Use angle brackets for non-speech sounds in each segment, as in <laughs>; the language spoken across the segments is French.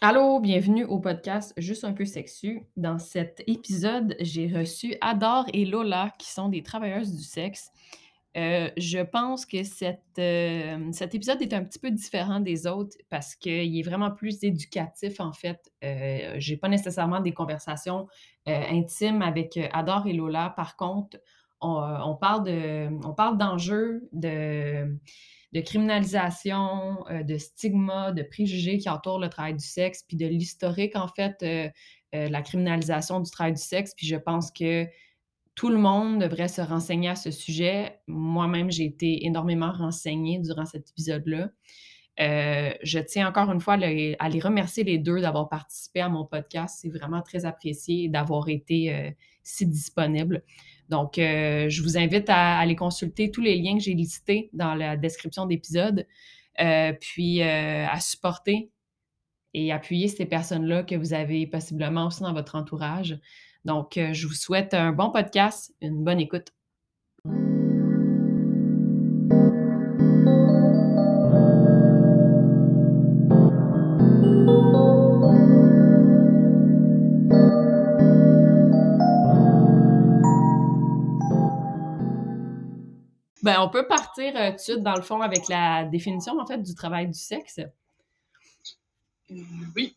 Allô, bienvenue au podcast Juste un peu sexu. Dans cet épisode, j'ai reçu Adore et Lola, qui sont des travailleuses du sexe. Euh, je pense que euh, cet épisode est un petit peu différent des autres parce qu'il est vraiment plus éducatif, en fait. Euh, j'ai pas nécessairement des conversations intimes avec Adore et Lola. Par contre, on, on parle de, d'enjeux, de criminalisation, euh, de stigma, de préjugés qui entourent le travail du sexe, puis de l'historique, en fait, euh, euh, la criminalisation du travail du sexe. Puis je pense que tout le monde devrait se renseigner à ce sujet. Moi-même, j'ai été énormément renseignée durant cet épisode-là. Euh, je tiens encore une fois à les, à les remercier les deux d'avoir participé à mon podcast. C'est vraiment très apprécié d'avoir été euh, si disponible. Donc, euh, je vous invite à aller consulter tous les liens que j'ai listés dans la description d'épisode, euh, puis euh, à supporter et appuyer ces personnes-là que vous avez possiblement aussi dans votre entourage. Donc, je vous souhaite un bon podcast, une bonne écoute. Ben, on peut partir euh, tout de suite, dans le fond, avec la définition, en fait, du travail du sexe. Oui,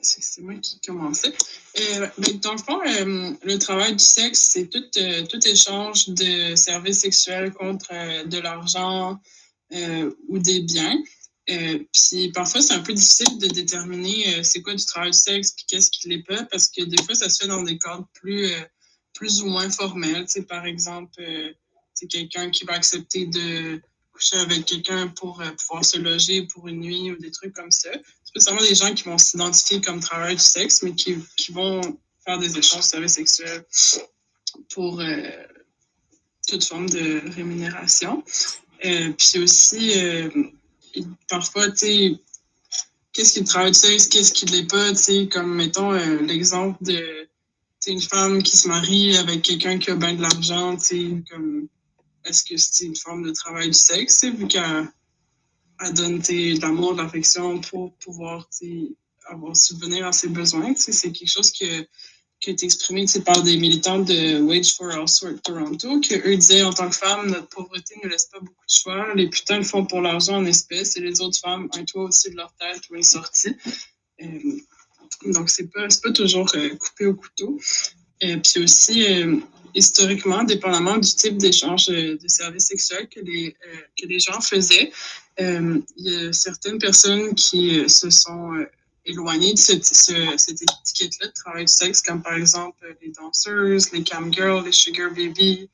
c'est moi qui commençais. Euh, ben, dans le fond, euh, le travail du sexe, c'est tout, euh, tout échange de services sexuels contre de l'argent ou des biens. Puis parfois, c'est un peu difficile de déterminer c'est quoi du travail du sexe puis qu'est-ce qui l'est pas, parce que des fois, ça se fait dans des cadres plus, plus ou moins formels. Par exemple, c'est quelqu'un qui va accepter de coucher avec quelqu'un pour euh, pouvoir se loger pour une nuit ou des trucs comme ça. Seulement des gens qui vont s'identifier comme travailleurs du sexe, mais qui, qui vont faire des échanges de services sexuels pour euh, toute forme de rémunération. Euh, puis aussi, parfois, tu sais, qu'est-ce qui est le travail du sexe, qu'est-ce qui ne l'est pas, tu sais, comme mettons l'exemple de une femme qui se marie avec quelqu'un qui a bien de l'argent, tu sais, comme est-ce que c'est une forme de travail du sexe, vu qu'elle elle donne de l'amour, de l'affection pour pouvoir avoir subvenir à ses besoins, c'est quelque chose que qui est exprimé par des militants de Wage for Housework Toronto, que eux disaient en tant que femme, notre pauvreté ne laisse pas beaucoup de choix. Les putains le font pour l'argent en espèces et les autres femmes un toit au-dessus de leur tête ou une sortie. Euh, donc, c'est pas, pas toujours euh, coupé au couteau. Et puis aussi, euh, historiquement, dépendamment du type d'échange euh, de services sexuels que les, euh, que les gens faisaient, euh, il y a certaines personnes qui se sont éloignées de cette, ce- cette étiquette-là de travail du sexe, comme par exemple les danseuses, les camgirls, les sugar babies,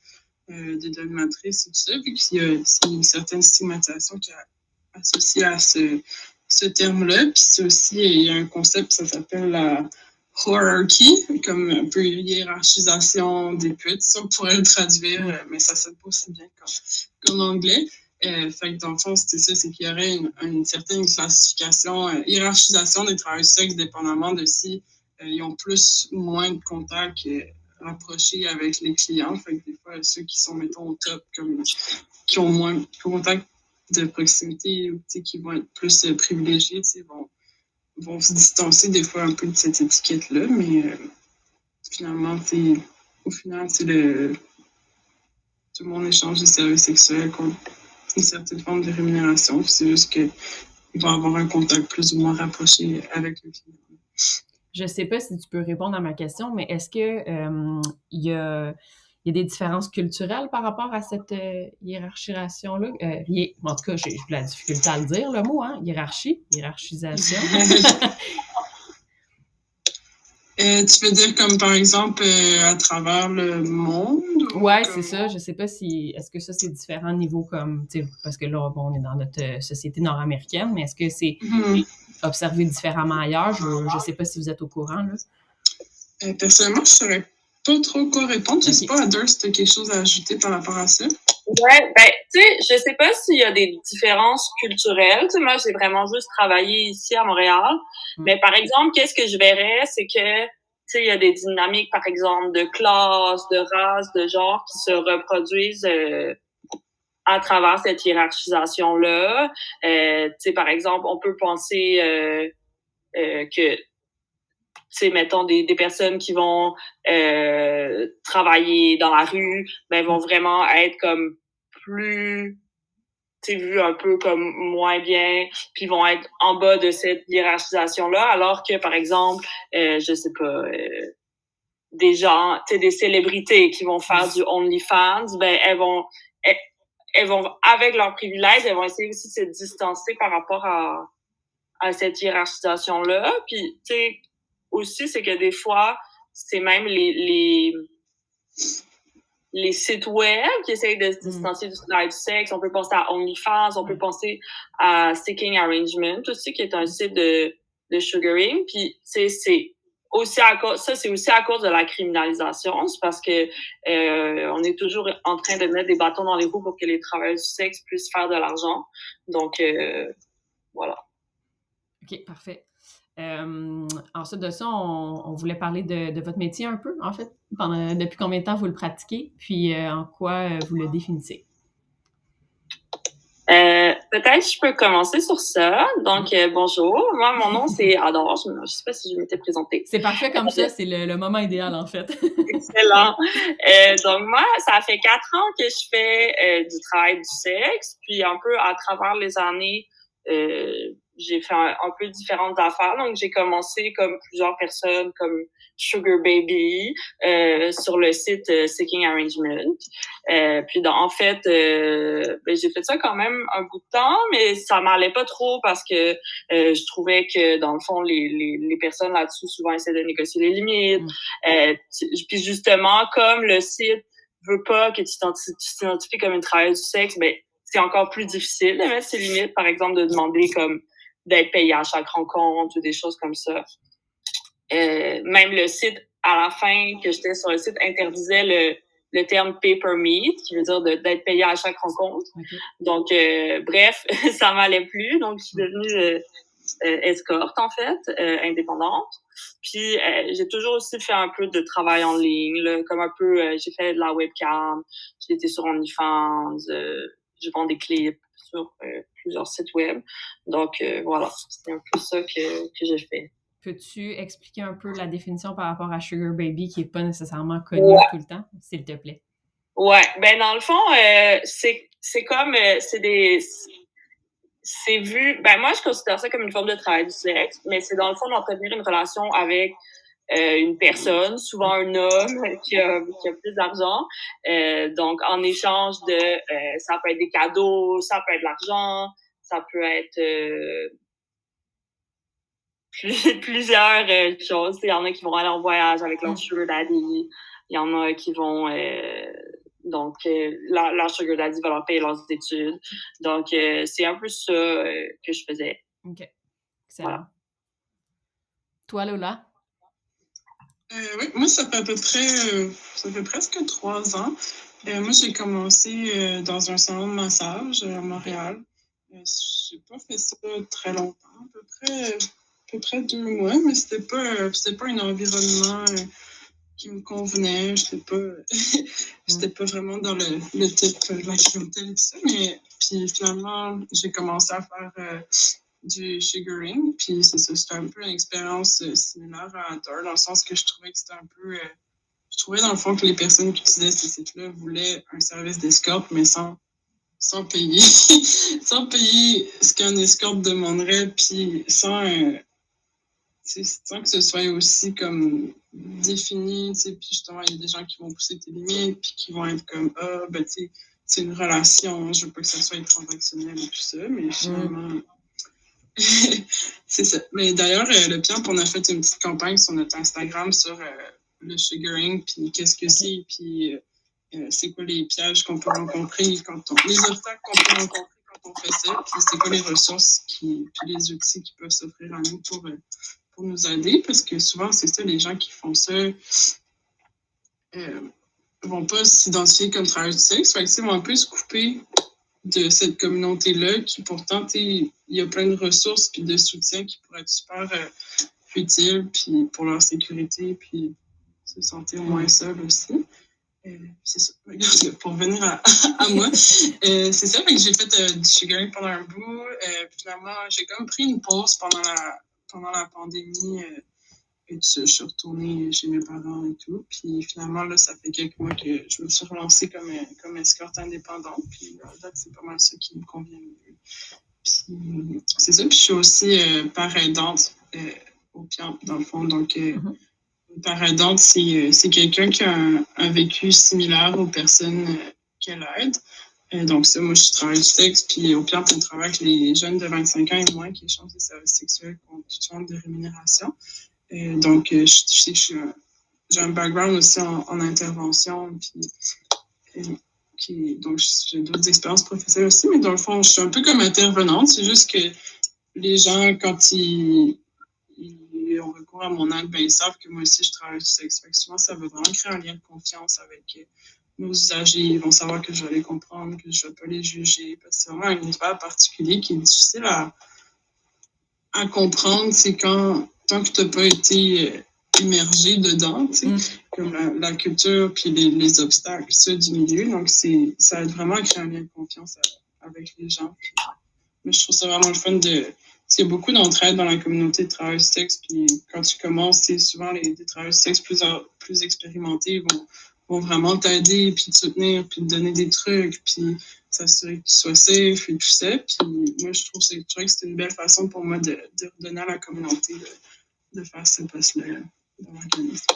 des dominatrices et tout ça, vu qu'il y a une certaine stigmatisation qui est associée à ce, ce terme-là. Puis aussi, il y a un concept, ça s'appelle la hierarchy, comme un peu hiérarchisation des putes, ça on pourrait le traduire, euh, mais ça sonne pas aussi bien qu'en anglais. Euh, fait que dans le fond, c'était ça, c'est qu'il y aurait une, certaine classification, euh, hiérarchisation des travailleurs du sexe, dépendamment de si euh, ils ont plus ou moins de contacts rapprochés avec les clients. Fait que des fois, ceux qui sont, mettons, au top, comme qui ont moins de contacts de proximité ou qui vont être plus privilégiés, vont, vont se distancer des fois un peu de cette étiquette-là, mais euh, finalement, sais, au final, c'est le tout le monde échange des services sexuels contre une certaine forme de rémunération. C'est juste qu'ils vont avoir un contact plus ou moins rapproché avec le client. Je sais pas si tu peux répondre à ma question, mais est-ce que euh, il y a, il y a des différences culturelles par rapport à cette euh, hiérarchisation-là? Euh, en tout cas, j'ai de la difficulté à le dire, le mot, hein? Hiérarchie, hiérarchisation. <laughs> Euh, tu veux dire comme par exemple euh, à travers le monde? ou Ouais, comme- c'est ça. Je sais pas si est-ce que ça c'est différents niveaux comme parce que là bon, on est dans notre société nord-américaine, mais est-ce que c'est Mhm. observé différemment ailleurs? Je, je sais pas si vous êtes au courant là. Personnellement, je saurais pas trop quoi répondre. Je sais pas, si tu as quelque chose à ajouter par rapport à ça? Ouais, ben, tu sais, je sais pas s'il y a des différences culturelles. Tu sais, moi, j'ai vraiment juste travaillé ici à Montréal. Mm. Mais par exemple, qu'est-ce que je verrais, c'est que, tu sais, il y a des dynamiques, par exemple, de classe, de race, de genre qui se reproduisent euh, à travers cette hiérarchisation-là. Euh, tu sais, par exemple, on peut penser, euh, euh, que c'est mettons des, des personnes qui vont euh, travailler dans la rue ben vont vraiment être comme plus tu vu un peu comme moins bien puis vont être en bas de cette hiérarchisation là alors que par exemple euh, je sais pas euh, des gens tu sais des célébrités qui vont faire du OnlyFans ben elles vont elles, vont avec leurs privilèges elles vont essayer aussi de se distancer par rapport à à cette hiérarchisation là puis tu sais aussi, c'est que des fois, c'est même les, les, les sites web qui essayent de se mm. distancier du live sex. On peut penser à OnlyFans, on peut mm. penser à Seeking Arrangement aussi, qui est un site de, de sugaring. Puis, c'est aussi à cause, ça, c'est aussi à cause de la criminalisation. C'est parce que euh, on est toujours en train de mettre des bâtons dans les roues pour que les travailleurs du sexe puissent faire de l'argent. Donc, euh, voilà. OK, parfait. Euh, ensuite de ça, on, voulait parler de, votre métier un peu, en fait. Pendant, depuis combien de temps vous le pratiquez, puis euh, en quoi euh, vous le définissez? Peut-être je peux commencer sur ça. Donc, bonjour. Moi, mon nom, c'est <laughs> Adore. Je ne sais pas si je m'étais présentée. C'est parfait comme ça. <laughs> C'est le, moment idéal, en fait. Excellent. donc, moi, ça fait quatre ans que je fais du travail du sexe. Puis, un peu à travers les années, j'ai fait un, peu différentes affaires. Donc, j'ai commencé comme plusieurs personnes, comme Sugar Baby, euh, sur le site euh, Seeking Arrangement. Euh, puis, en fait, euh, ben, j'ai fait ça quand même un bout de temps, mais ça m'allait pas trop parce que euh, je trouvais que, dans le fond, les, les, les personnes là-dessus souvent essaient de négocier les limites. Mm. puis, justement, comme le site veut pas que tu t'identifies comme une travailleuse du sexe, ben c'est encore plus difficile de mettre ses limites, par exemple, de demander comme d'être payé à chaque rencontre ou des choses comme ça. Euh, même le site, à la fin que j'étais sur le site, interdisait le, le terme pay per meet, qui veut dire d'être payé à chaque rencontre. Donc, euh, bref, <laughs> ça m'allait plus. Donc, je suis devenue euh, euh escorte, en fait, euh, indépendante. Puis, j'ai toujours aussi fait un peu de travail en ligne, comme un peu, j'ai fait de la webcam, été sur OnlyFans, je vends des clips sur plusieurs sites web. Donc, euh, voilà, c'est un peu ça que, que j'ai fait. Peux-tu expliquer un peu la définition par rapport à Sugar Baby qui n'est pas nécessairement connue tout le temps, s'il te plaît? Ouais, ben dans le fond, euh, c'est comme, euh, c'est des, c'est vu, ben moi je considère ça comme une forme de travail du sexe, mais c'est dans le fond d'entretenir une relation avec euh, une personne, souvent un homme <laughs> qui a, qui a plus d'argent. Euh, donc, en échange de, euh, ça peut être des cadeaux, ça peut être de l'argent, ça peut être <laughs> plusieurs choses. Il y en a qui vont aller en voyage avec leur sugar daddy. Il y en a qui vont... donc, leur, sugar daddy va leur payer leurs études. Donc, c'est un peu ça que je faisais. OK. Excellent. Toi, Lola? Euh, oui, moi, ça fait à peu près, euh, ça fait presque trois ans. Euh, moi, j'ai commencé dans un salon de massage à Montréal. j'ai pas fait ça très longtemps, à peu près, à peu près deux mois, mais c'était pas, c'était pas un environnement qui me convenait. J'étais pas, <laughs> j'étais pas vraiment dans le, le type de la clientèle et tout ça. Mais puis finalement, j'ai commencé à faire du sugaring. Puis c'est ça, c'était un peu une expérience similaire à Hunter, dans le sens que je trouvais que c'était un peu. Euh, je trouvais dans le fond que les personnes qui utilisaient ces sites-là voulaient un service d'escorte, mais sans, sans payer. <laughs> sans payer ce qu'un escorte demanderait, puis sans, euh, sans que ce soit aussi comme défini. Puis justement, il y a des gens qui vont pousser tes limites, puis qui vont être comme Ah, ben tu sais, c'est une relation, je veux pas que ça soit transactionnel et tout ça, mais mm. <laughs> c'est ça. Mais d'ailleurs, euh, le Pierre, on a fait une petite campagne sur notre Instagram sur euh, le sugaring, puis qu'est-ce que c'est, puis euh, c'est quoi les pièges qu'on peut rencontrer quand on. les obstacles qu'on peut rencontrer quand on fait ça, puis c'est quoi les ressources, qui, puis les outils qui peuvent s'offrir à nous pour, pour nous aider, parce que souvent, c'est ça, les gens qui font ça. ne vont pas s'identifier comme travailleurs du sexe, fait ils vont un peu se couper de cette communauté-là qui pourtant, il y a plein de ressources puis de soutien qui pourraient être super euh, utiles puis pour leur sécurité puis se sentir moins seul aussi. Euh, c'est ça. Pour venir <laughs> à, moi, euh, c'est ça. que j'ai fait du sugaring pendant un bout. finalement, j'ai comme pris une pause pendant la, pendant la pandémie, je suis retournée chez mes parents et tout. Puis finalement, là, ça fait quelques mois que je me suis relancée comme, comme escorte indépendante. Puis à date, c'est pas mal ça qui me convient mieux. Puis c'est ça. Puis je suis aussi euh, aidante euh, au pian, dans le fond. Donc, euh, mm-hmm. par aidante, c'est quelqu'un qui a un, vécu similaire aux personnes qu'elle aide. donc, ça, moi, je travaille du sexe, puis au pian, on travaille avec les jeunes de 25 ans et moins qui échangent des services sexuels contre toute forme de rémunération donc, euh, je, sais que j'ai un background aussi en, intervention, puis, donc j'ai d'autres expériences professionnelles aussi, mais dans le fond, je suis un peu comme intervenante. C'est juste que les gens, quand ils, ont recours à mon aide, ben, ils savent que moi aussi, je travaille sur sexe. Souvent, ça va vraiment créer un lien de confiance avec euh, nos usagers. Ils vont savoir que je vais les comprendre, que je ne vais pas les juger. Parce que c'est vraiment un univers particulier qui est difficile à, à comprendre. C'est quand tant que tu n'as pas été euh, immergé dedans, mm. comme la, culture puis les, obstacles ça, du milieu. Donc, ça aide vraiment à créer un lien de confiance avec les gens. mais je trouve ça vraiment le fun de. Il y a beaucoup d'entraide dans la communauté de travail sexe, puis quand tu commences, c'est souvent les, les travailleurs sexe plus, plus expérimentés vont, vont vraiment t'aider, puis te soutenir, puis te donner des trucs, puis s'assurer que tu sois safe et tout ça. Puis moi, je trouve, que c'est une belle façon pour moi de, de redonner à la communauté de faire ce poste-là dans l'organisme.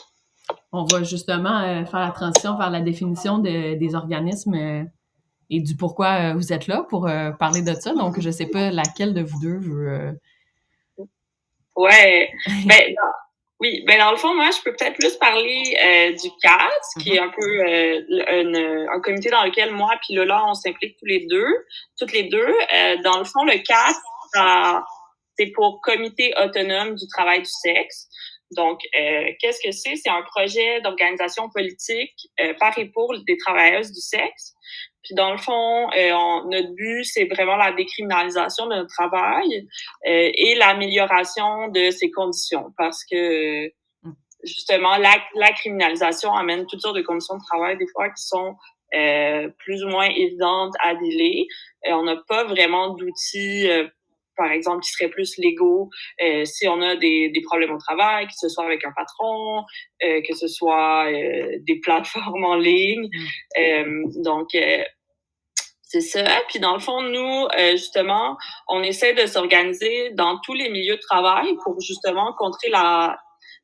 On va justement euh, faire la transition vers la définition des organismes euh, et du pourquoi euh, vous êtes là pour parler de ça. Donc, je ne sais pas laquelle de vous deux veut. Ouais. <laughs> ben, oui, ben dans le fond, moi, je peux peut-être plus parler du CAT, qui est un peu un comité dans lequel moi et Lola, on s'implique tous les deux, toutes les deux. dans le fond, le CAT, ça, c'est pour Comité autonome du travail du sexe. Donc, euh, qu'est-ce que c'est? C'est un projet d'organisation politique euh, par et pour des travailleuses du sexe. Puis dans le fond, euh, notre but, c'est vraiment la décriminalisation de notre travail euh, et l'amélioration de ses conditions. Parce que justement, la, la, criminalisation amène toutes sortes de conditions de travail, des fois, qui sont euh, plus ou moins évidentes à délai. on n'a pas vraiment d'outils par exemple, qui seraient plus légaux euh, si on a des, des, problèmes au travail, que ce soit avec un patron, euh, que ce soit euh, des plateformes en ligne. Mm. Euh, donc, euh, c'est ça. Puis dans le fond, nous, justement, on essaie de s'organiser dans tous les milieux de travail pour justement contrer la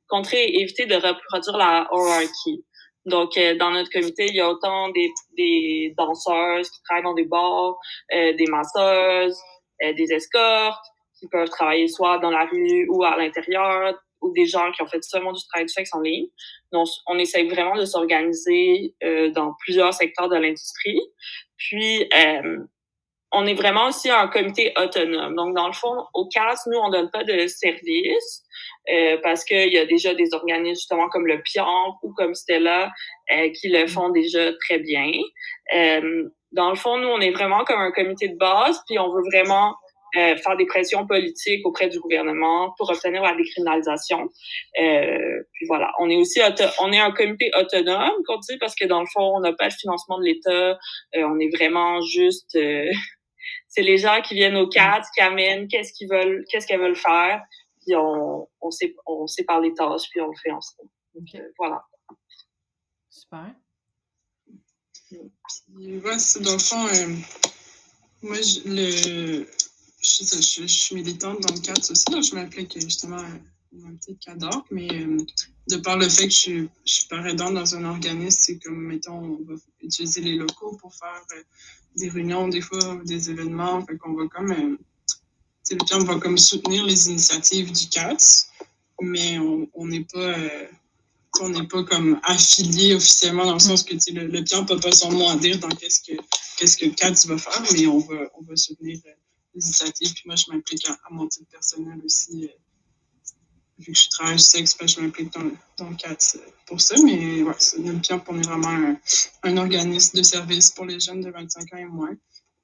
contrer et éviter de reproduire la hierarchie. Donc, dans notre comité, il y a autant des, des danseuses qui travaillent dans des bars, des masseuses, euh, des escortes qui peuvent travailler soit dans la rue ou à l'intérieur, ou des gens qui ont fait seulement du travail du sexe en ligne. Donc, on essaye vraiment de s'organiser euh, dans plusieurs secteurs de l'industrie. Puis, euh, on est vraiment aussi un comité autonome. Donc, dans le fond, au CAS, nous, on donne pas de service euh, parce qu'il y a déjà des organismes justement comme le PIAN ou comme Stella euh, qui le font déjà très bien. Euh, dans le fond, nous, on est vraiment comme un comité de base, puis on veut vraiment euh, faire des pressions politiques auprès du gouvernement pour obtenir la décriminalisation. Euh, puis voilà, on est aussi on est un comité autonome, qu'on dit, parce que dans le fond, on n'a pas le financement de l'État. Euh, on est vraiment juste, euh, c'est les gens qui viennent au cadre, qui amènent qu'est-ce qu'ils veulent, qu'est-ce qu'elles veulent faire, puis on on sait on sépare les tâches, puis on le fait ensemble. Donc voilà. Super. Puis, ouais, c'est dans le fond, euh, moi, je, le, je, suis militante dans le cadre aussi, donc je m'applique justement un petit cadre, mais euh, de par le fait que je, je suis pas aidante dans un organisme, c'est comme, mettons, on va utiliser les locaux pour faire euh, des réunions, des fois, des événements, fait qu'on va comme, euh, le on va comme soutenir les initiatives du CATS, mais on n'est pas on n'est pas comme affilié officiellement dans le sens que le, le client peut pas mot à dire dans qu'est-ce que qu'est-ce que va faire, mais on va, on va soutenir euh, les initiatives. Puis moi, je m'implique à, mon titre personnel aussi. Euh, vu que je travaille sexe, ben, je m'implique dans, dans, le euh, pour ça. Mais ouais, notre client, on est vraiment un, organisme de service pour les jeunes de 25 ans et moins.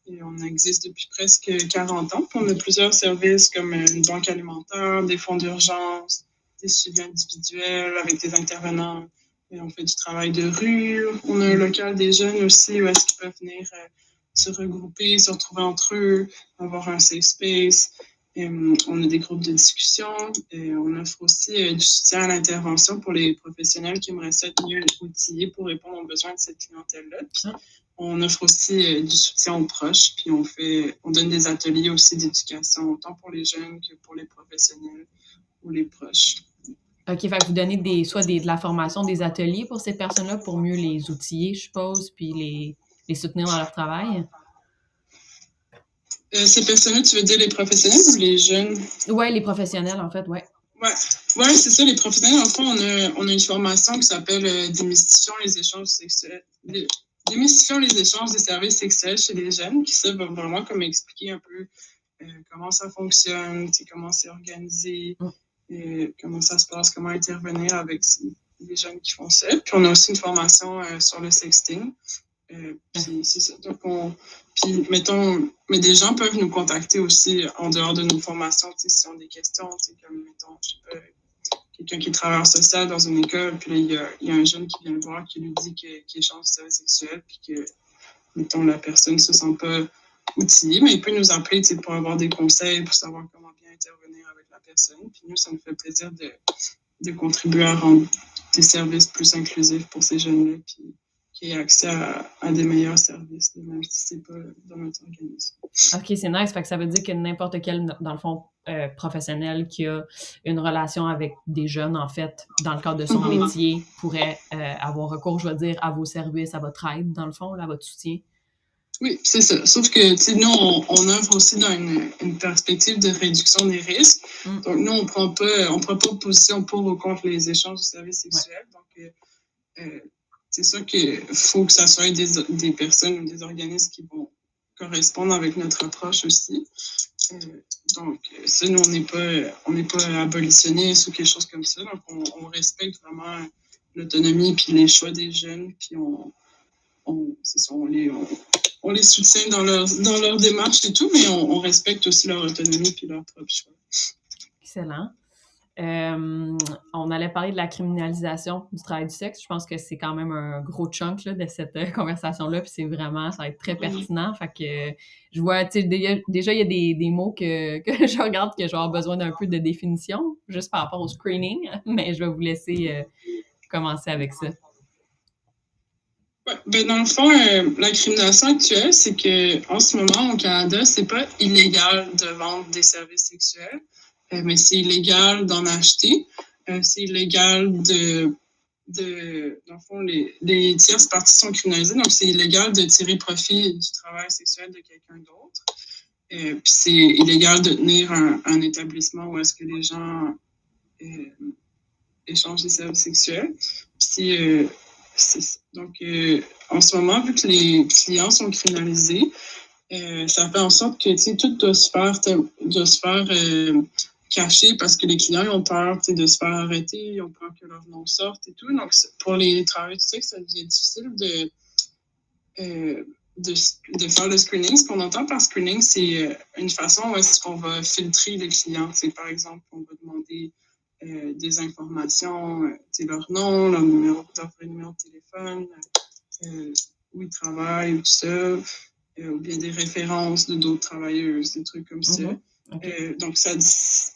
Et on existe depuis presque 40 ans. On a plusieurs services comme une banque alimentaire, des fonds d'urgence, des suivis individuels avec des intervenants. Et on fait du travail de rue. On a un local des jeunes aussi où est-ce qu'ils peuvent venir euh, se regrouper, se retrouver entre eux, avoir un safe space. on a des groupes de discussion. Et on offre aussi du soutien à l'intervention pour les professionnels qui aimeraient être mieux outillés pour répondre aux besoins de cette clientèle-là. Ah. On offre aussi du soutien aux proches, puis on fait, on donne des ateliers aussi d'éducation, autant pour les jeunes que pour les professionnels ou les proches. OK, fait que vous donnez des, soit des, de la formation, des ateliers pour ces personnes-là pour mieux les outiller, je suppose, puis les, les soutenir dans leur travail? Euh, ces personnes-là, tu veux dire les professionnels ou les jeunes? Oui, les professionnels, en fait, oui. Oui, ouais, c'est ça, les professionnels. En fait, on a, on a une formation qui s'appelle euh, Démystifions les échanges sexuels. Démystifions les échanges des services sexuels chez les jeunes, qui ça va vraiment comme expliquer un peu euh, comment ça fonctionne, comment c'est organisé. Mm et comment ça se passe, comment intervenir avec les jeunes qui font ça. Puis on a aussi une formation euh, sur le sexting. Euh, puis c'est ça. Donc on, puis mettons, mais des gens peuvent nous contacter aussi en dehors de nos formations, s'ils ont des questions, comme mettons, je sais pas, quelqu'un qui travaille en social dans une école, puis là, il y a, y a un jeune qui vient le voir qui lui dit qu'il échange du service sexuel, puis que, mettons, la personne ne se sent pas outillée, mais il peut nous appeler pour avoir des conseils, pour savoir comment bien intervenir puis nous, ça nous fait plaisir de, de contribuer à rendre des services plus inclusifs pour ces jeunes-là, puis qui aient accès à, à, des meilleurs services, même si c'est pas dans notre organisme. OK, c'est nice. Fait que ça veut dire que n'importe quel, dans le fond, euh, professionnel qui a une relation avec des jeunes, en fait, dans le cadre de son mm-hmm. métier, pourrait euh, avoir recours, je veux dire, à vos services, à votre aide, dans le fond, à votre soutien. Oui, c'est ça. Sauf que nous, on, on, œuvre aussi dans une, une, perspective de réduction des risques. Mm. Donc, nous, on prend pas, on prend pas position pour ou contre les échanges de services sexuels. Donc, euh, euh, c'est sûr qu'il faut que ça soit des, des, personnes ou des organismes qui vont correspondre avec notre approche aussi. Euh, donc, ça, nous, on n'est pas, on n'est pas abolitionniste ou quelque chose comme ça. Donc, on, on respecte vraiment l'autonomie puis les choix des jeunes. Puis on, on, on les, on les soutient dans leur, dans leur démarche et tout, mais on, respecte aussi leur autonomie et leur propre choix. Excellent. Euh, on allait parler de la criminalisation du travail du sexe. Je pense que c'est quand même un gros chunk de cette euh, conversation-là, puis c'est vraiment, ça va être très pertinent. Fait que je vois, tu sais, déjà, il y a des, des mots que, <laughs> que, je regarde que je vais avoir besoin d'un peu de définition, juste par rapport au screening, <laughs> mais je vais vous laisser euh, commencer avec ça. Ben, dans le fond, euh, la criminalisation actuelle, c'est que en ce moment, au Canada, c'est pas illégal de vendre des services sexuels, euh, mais c'est illégal d'en acheter. Euh, c'est illégal de, de. Dans le fond, les, les tierces parties sont criminalisées, donc c'est illégal de tirer profit du travail sexuel de quelqu'un d'autre. puis c'est illégal de tenir un, un établissement où est-ce que les gens échangent des services sexuels. Puis donc, euh, en ce moment, vu que les clients sont criminalisés, euh, ça fait en sorte que tout doit se faire, doit se faire euh, cacher parce que les clients ont peur de se faire arrêter, ils ont peur que leur nom sorte et tout. Donc, pour les travailleurs sexe, ça devient difficile de, de, de, faire le screening. Ce qu'on entend par screening, c'est une façon où est-ce qu'on va filtrer les clients. Par exemple, on va demander euh, des informations, euh, leur nom, leur numéro, leur numéro de téléphone, euh, où ils travaillent, tout ça, ou bien des références de d'autres travailleuses, des trucs comme ça. Mhm. donc, ça,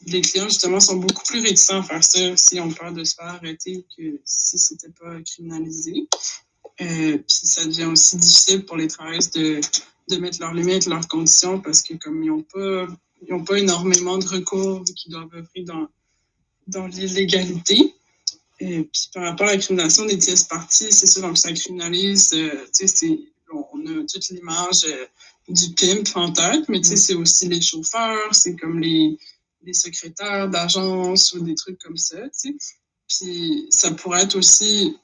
les clients, justement, sont beaucoup plus réticents à faire ça si on peur de se faire arrêter que si c'était pas criminalisé. puis ça devient aussi difficile pour les travailleuses de, de mettre leurs limites, leurs conditions, parce que comme ils n'ont pas, ils ont pas énormément de recours qu'ils doivent offrir dans, dans l'illégalité. Et puis par rapport à la criminalisation des tierces parties, c'est ça, donc ça criminalise, euh, tu sais, on a toute l'image euh, du pimp en tête, mais tu sais, mm. c'est aussi les chauffeurs, c'est comme les, les secrétaires d'agence ou des trucs comme ça, tu sais. Puis ça pourrait être aussi,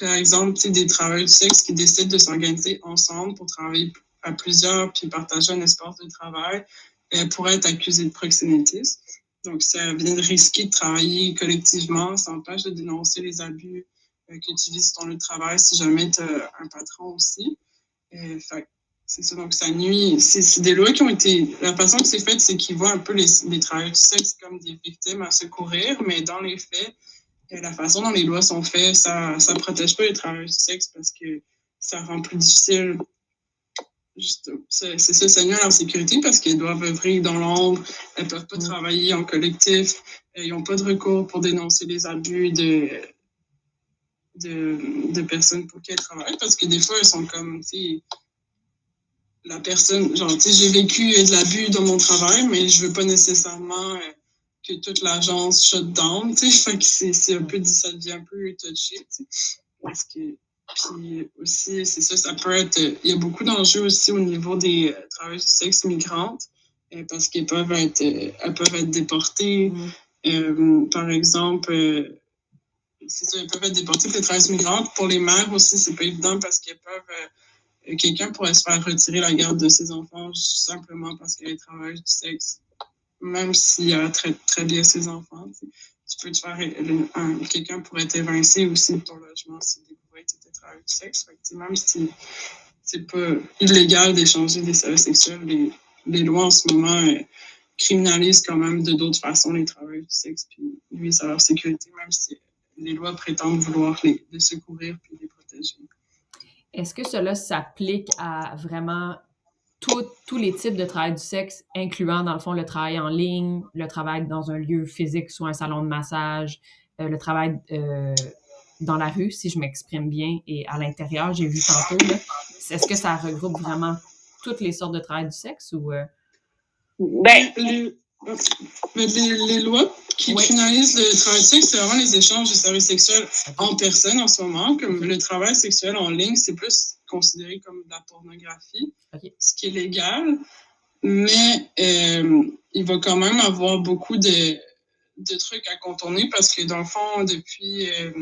par exemple, tu sais, des travailleurs du sexe qui décident de s'organiser ensemble pour travailler à plusieurs puis partager un espace de travail, et pourraient être accusés de proxénétisme. Donc, ça vient de risquer de travailler collectivement. Ça empêche de dénoncer les abus euh, que tu vis dans le travail si jamais tu as un patron aussi. c'est ça, donc ça nuit. C'est des lois qui ont été. La façon que c'est fait, c'est qu'ils voient un peu les, les travailleurs du sexe comme des victimes à secourir, mais dans les faits, euh, la façon dont les lois sont faites, ça ne protège pas les travailleurs du sexe parce que ça rend plus difficile c'est ça, à leur sécurité parce qu'elles doivent œuvrer dans l'ombre, elles peuvent pas mm. travailler en collectif, ils n'ont pas de recours pour dénoncer les abus de, de, de, personnes pour qui elles travaillent parce que des fois, elles sont comme, tu la personne, genre, tu sais, j'ai vécu de l'abus dans mon travail, mais je veux pas nécessairement euh, que toute l'agence shut down, tu sais, <laughs> fait que c'est un peu, ça devient un peu touché, tu sais, parce que puis aussi, c'est ça, ça peut être. Il y a beaucoup d'enjeux aussi au niveau des euh, travailleurs du sexe migrantes euh, parce qu'elles peuvent être, euh, elles peuvent être déportées. Mm. par exemple, c'est ça, elles peuvent être déportées pour les travailleuses migrantes. Pour les mères aussi, c'est pas évident parce qu'elles peuvent. Quelqu'un pourrait se faire retirer la garde de ses enfants simplement parce qu'elle est travailleuse du sexe, même s'il a très, très bien ses enfants. Tu peux te faire. Quelqu'un pourrait t'évincer aussi de ton logement si du sexe. même si c'est pas illégal d'échanger des services sexuels, les, les, lois en ce moment euh, criminalisent quand même de d'autres façons les travailleurs du sexe, puis nuisent à leur sécurité, même si les lois prétendent vouloir les, secourir puis les protéger. Est-ce que cela s'applique à vraiment tous les types de travail du sexe, incluant dans le fond le travail en ligne, le travail dans un lieu physique, soit un salon de massage, euh, le travail euh, dans la rue, si je m'exprime bien, et à l'intérieur, j'ai vu tantôt. Est-ce que ça regroupe vraiment toutes les sortes de travail du sexe ou. Euh? Ben, les, les, lois qui finalisent le travail sexe, c'est vraiment les échanges de services sexuels en personne en ce moment. Comme le travail sexuel en ligne, c'est plus considéré comme de la pornographie, ce qui est légal. Mais euh, il va quand même avoir beaucoup de, de, trucs à contourner parce que dans le fond, depuis. Euh,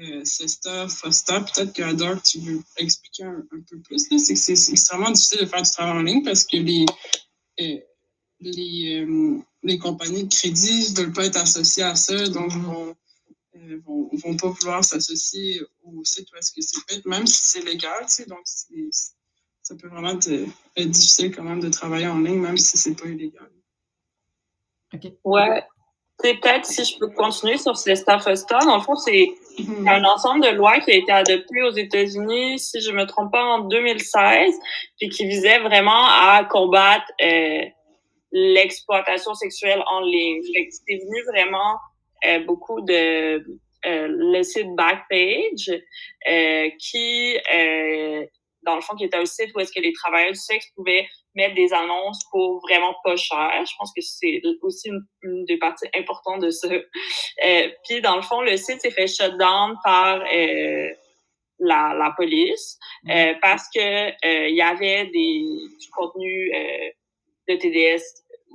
euh, Fosta, peut-être que Adore, tu veux expliquer un, peu plus. C'est que c'est extrêmement difficile de faire du travail en ligne parce que les, euh, les, euh, les, compagnies de crédit ne veulent pas être associées à ça, donc vont, euh, vont, vont, pas vouloir s'associer au site où est-ce que c'est fait, même si c'est légal. Tu sais, donc, ça peut vraiment être, être, difficile quand même de travailler en ligne, même si c'est pas illégal. OK. Ouais, peut-être si je peux continuer sur ces staff dans le fond, c'est un ensemble de lois qui a été adopté aux États-Unis, si je me trompe pas, en 2016, puis qui visait vraiment à combattre euh, l'exploitation sexuelle en ligne. C'est venu vraiment euh, beaucoup de euh, le site Backpage, euh, qui euh, dans le fond, qui était un site où est-ce que les travailleurs du sexe pouvaient mettre des annonces pour vraiment pas cher. Je pense que c'est aussi une, des parties importantes de ça. Euh, puis, dans le fond, le site s'est fait shut down par euh, la, la police mm. euh, parce que euh, il y avait des, du contenu euh, de TDS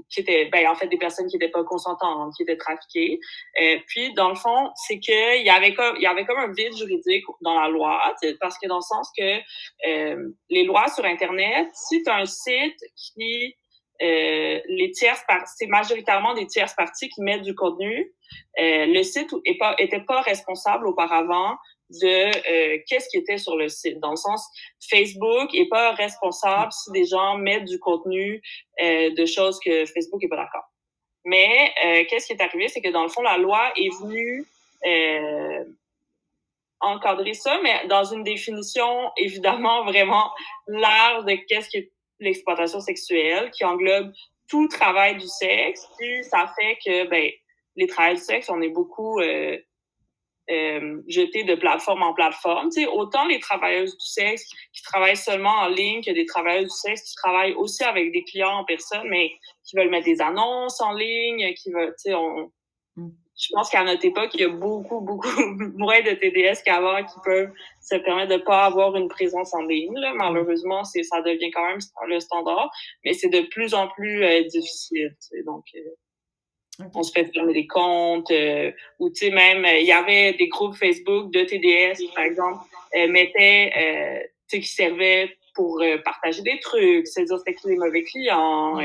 qui étaient, ben, en fait, des personnes qui n'étaient pas consentantes, qui étaient trafiquées. Euh, puis, dans le fond, c'est que il y avait comme, il y avait comme un vide juridique dans la loi, parce que dans le sens que euh, les lois sur Internet, si tu as un site qui euh, les tierces c'est majoritairement des tierces parties qui mettent du contenu. Euh, le site est pas, était pas responsable auparavant de euh, qu'est-ce qui était sur le site. Dans le sens, Facebook est pas responsable si des gens mettent du contenu euh, de choses que Facebook est pas d'accord. Mais euh, qu'est-ce qui est arrivé, c'est que dans le fond, la loi est venue encadrer ça, mais dans une définition évidemment <laughs> vraiment large de qu'est-ce qui est l'exploitation sexuelle, qui englobe tout travail du sexe. Puis ça fait que ben les travailleurs du sexe, on est beaucoup euh, jetés de plateforme en plateforme. Tu sais, autant les travailleuses du sexe qui travaillent seulement en ligne que des travailleuses du sexe qui travaillent aussi avec des clients en personne, mais qui veulent mettre des annonces en ligne, qui veulent, tu sais, on, mm. je pense qu'à notre époque, il y a beaucoup, beaucoup <laughs> moins de TDS qu'avant qui peuvent se permettre de pas avoir une présence en ligne. Là. Malheureusement, c'est ça devient quand même le standard, mais c'est de plus en plus euh, difficile. Tu sais, donc, euh, on se fait fermer des comptes, euh, ou tu sais même, il y avait des groupes Facebook de TDS, par exemple, euh, mettaient, euh, tu sais, qui servaient pour euh, partager des trucs, c'est-à-dire c'était qui les mauvais clients.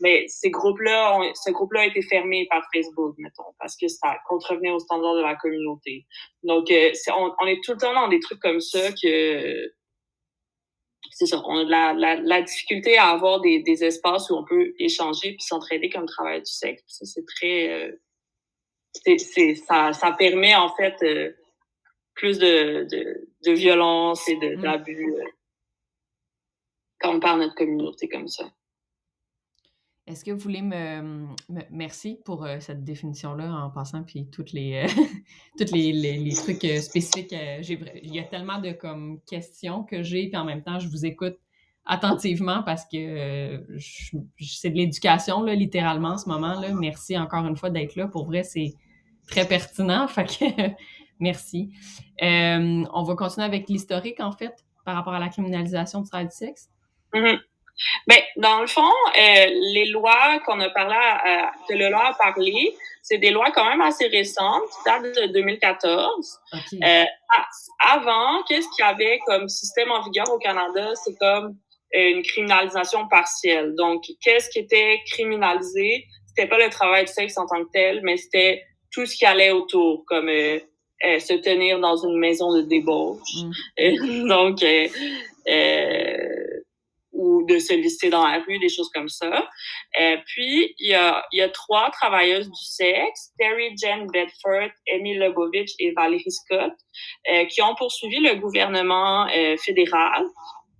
mais ces groupes-là, ce groupe-là a été fermé par Facebook, mettons, parce que ça contrevenait aux standards de la communauté. Donc, on, on, est tout le temps dans des trucs comme ça que c'est ça, on a la, la, la, difficulté à avoir des, des, espaces où on peut échanger puis s'entraider comme travail du sexe. Ça, c'est très... Euh, c'est, ça, ça permet, en fait, euh, plus de, de, de, violence et de, mm. d'abus. Euh. quand on parle de notre communauté comme ça. Est-ce que vous voulez me, merci pour euh, cette définition-là en passant, puis toutes les, euh, <laughs> toutes les, trucs euh, spécifiques. il y a tellement de comme questions que j'ai, puis en même temps, je vous écoute attentivement parce que c'est de l'éducation, là, littéralement, en ce moment. Là. Merci encore une fois d'être là. Pour vrai, c'est très pertinent. <laughs> Fait que <laughs> merci. on va continuer avec l'historique, en fait, par rapport à la criminalisation du travail du sexe. Mm-hmm. Ben, dans le fond, euh, les lois qu'on a parlé, à, que le loi a parlé, c'est des lois quand même assez récentes, qui datent de 2014. Euh, avant, qu'est-ce qu'il y avait comme système en vigueur au Canada? C'est comme euh, une criminalisation partielle. Donc, qu'est-ce qui était criminalisé? C'était pas le travail du sexe en tant que tel, mais c'était tout ce qui allait autour, comme euh, euh se tenir dans une maison de débauche. Mm. <laughs> donc, ou de se lister dans la rue, des choses comme ça. Euh, puis, il y, a, y a trois travailleuses du sexe, Terry Jen Bedford, Amy Lebovich et Valérie Scott, euh, qui ont poursuivi le gouvernement euh, fédéral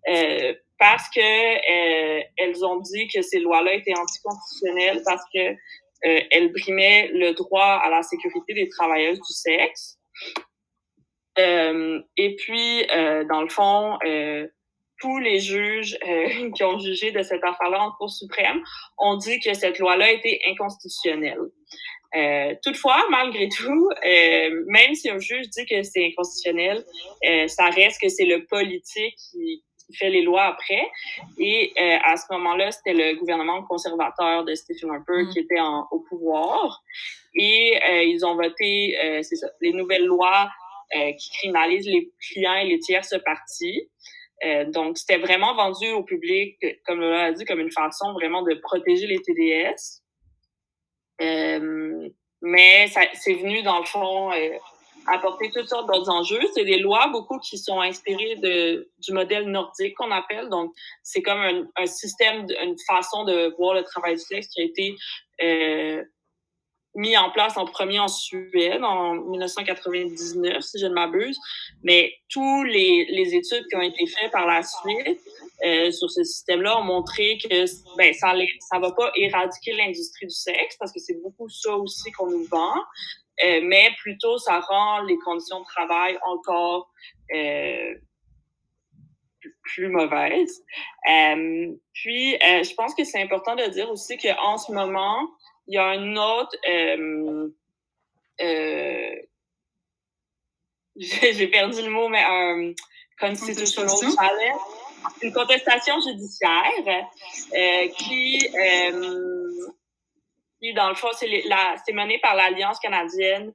euh, parce que euh, elles ont dit que ces lois-là étaient anticonstitutionnelles parce que euh, elles brimaient le droit à la sécurité des travailleuses du sexe. et puis, dans le fond, tous les juges euh, <laughs> qui ont jugé de cette affaire-là en Cour suprême ont dit que cette loi-là était inconstitutionnelle. Euh, toutefois, malgré tout, euh, même si un juge dit que c'est inconstitutionnel, euh, ça reste que c'est le politique qui, fait les lois après. Et euh, à ce moment-là, c'était le gouvernement conservateur de Stephen Harper mm. qui était en, au pouvoir. Et ils ont voté, c'est ça, les nouvelles lois qui criminalisent les clients et les tierces parties. Euh, donc, c'était vraiment vendu au public, comme on l'a dit, comme une façon vraiment de protéger les TDS. Euh, mais c'est venu, dans le fond, euh, apporter toutes sortes d'autres enjeux. C'est des lois, beaucoup, qui sont inspirées de, du modèle nordique qu'on appelle. Donc, c'est comme un, un, système, une façon de voir le travail du sexe qui a été euh, mis en place en premier en Suède en 1999, si je ne m'abuse. Mais tous les, les, études qui ont été faites par la suite euh, sur ce système-là ont montré que ben, ça ne va pas éradiquer l'industrie du sexe, parce que c'est beaucoup ça aussi qu'on nous vend, euh, mais plutôt ça rend les conditions de travail encore euh, plus mauvaises. Euh, puis, euh, je pense que c'est important de dire aussi qu'en ce moment, il y a un autre. Euh, euh, <laughs> j'ai perdu le mot, mais un constitutional challenge, une contestation judiciaire euh, qui, euh, qui, dans le fond, c'est mené par l'Alliance canadienne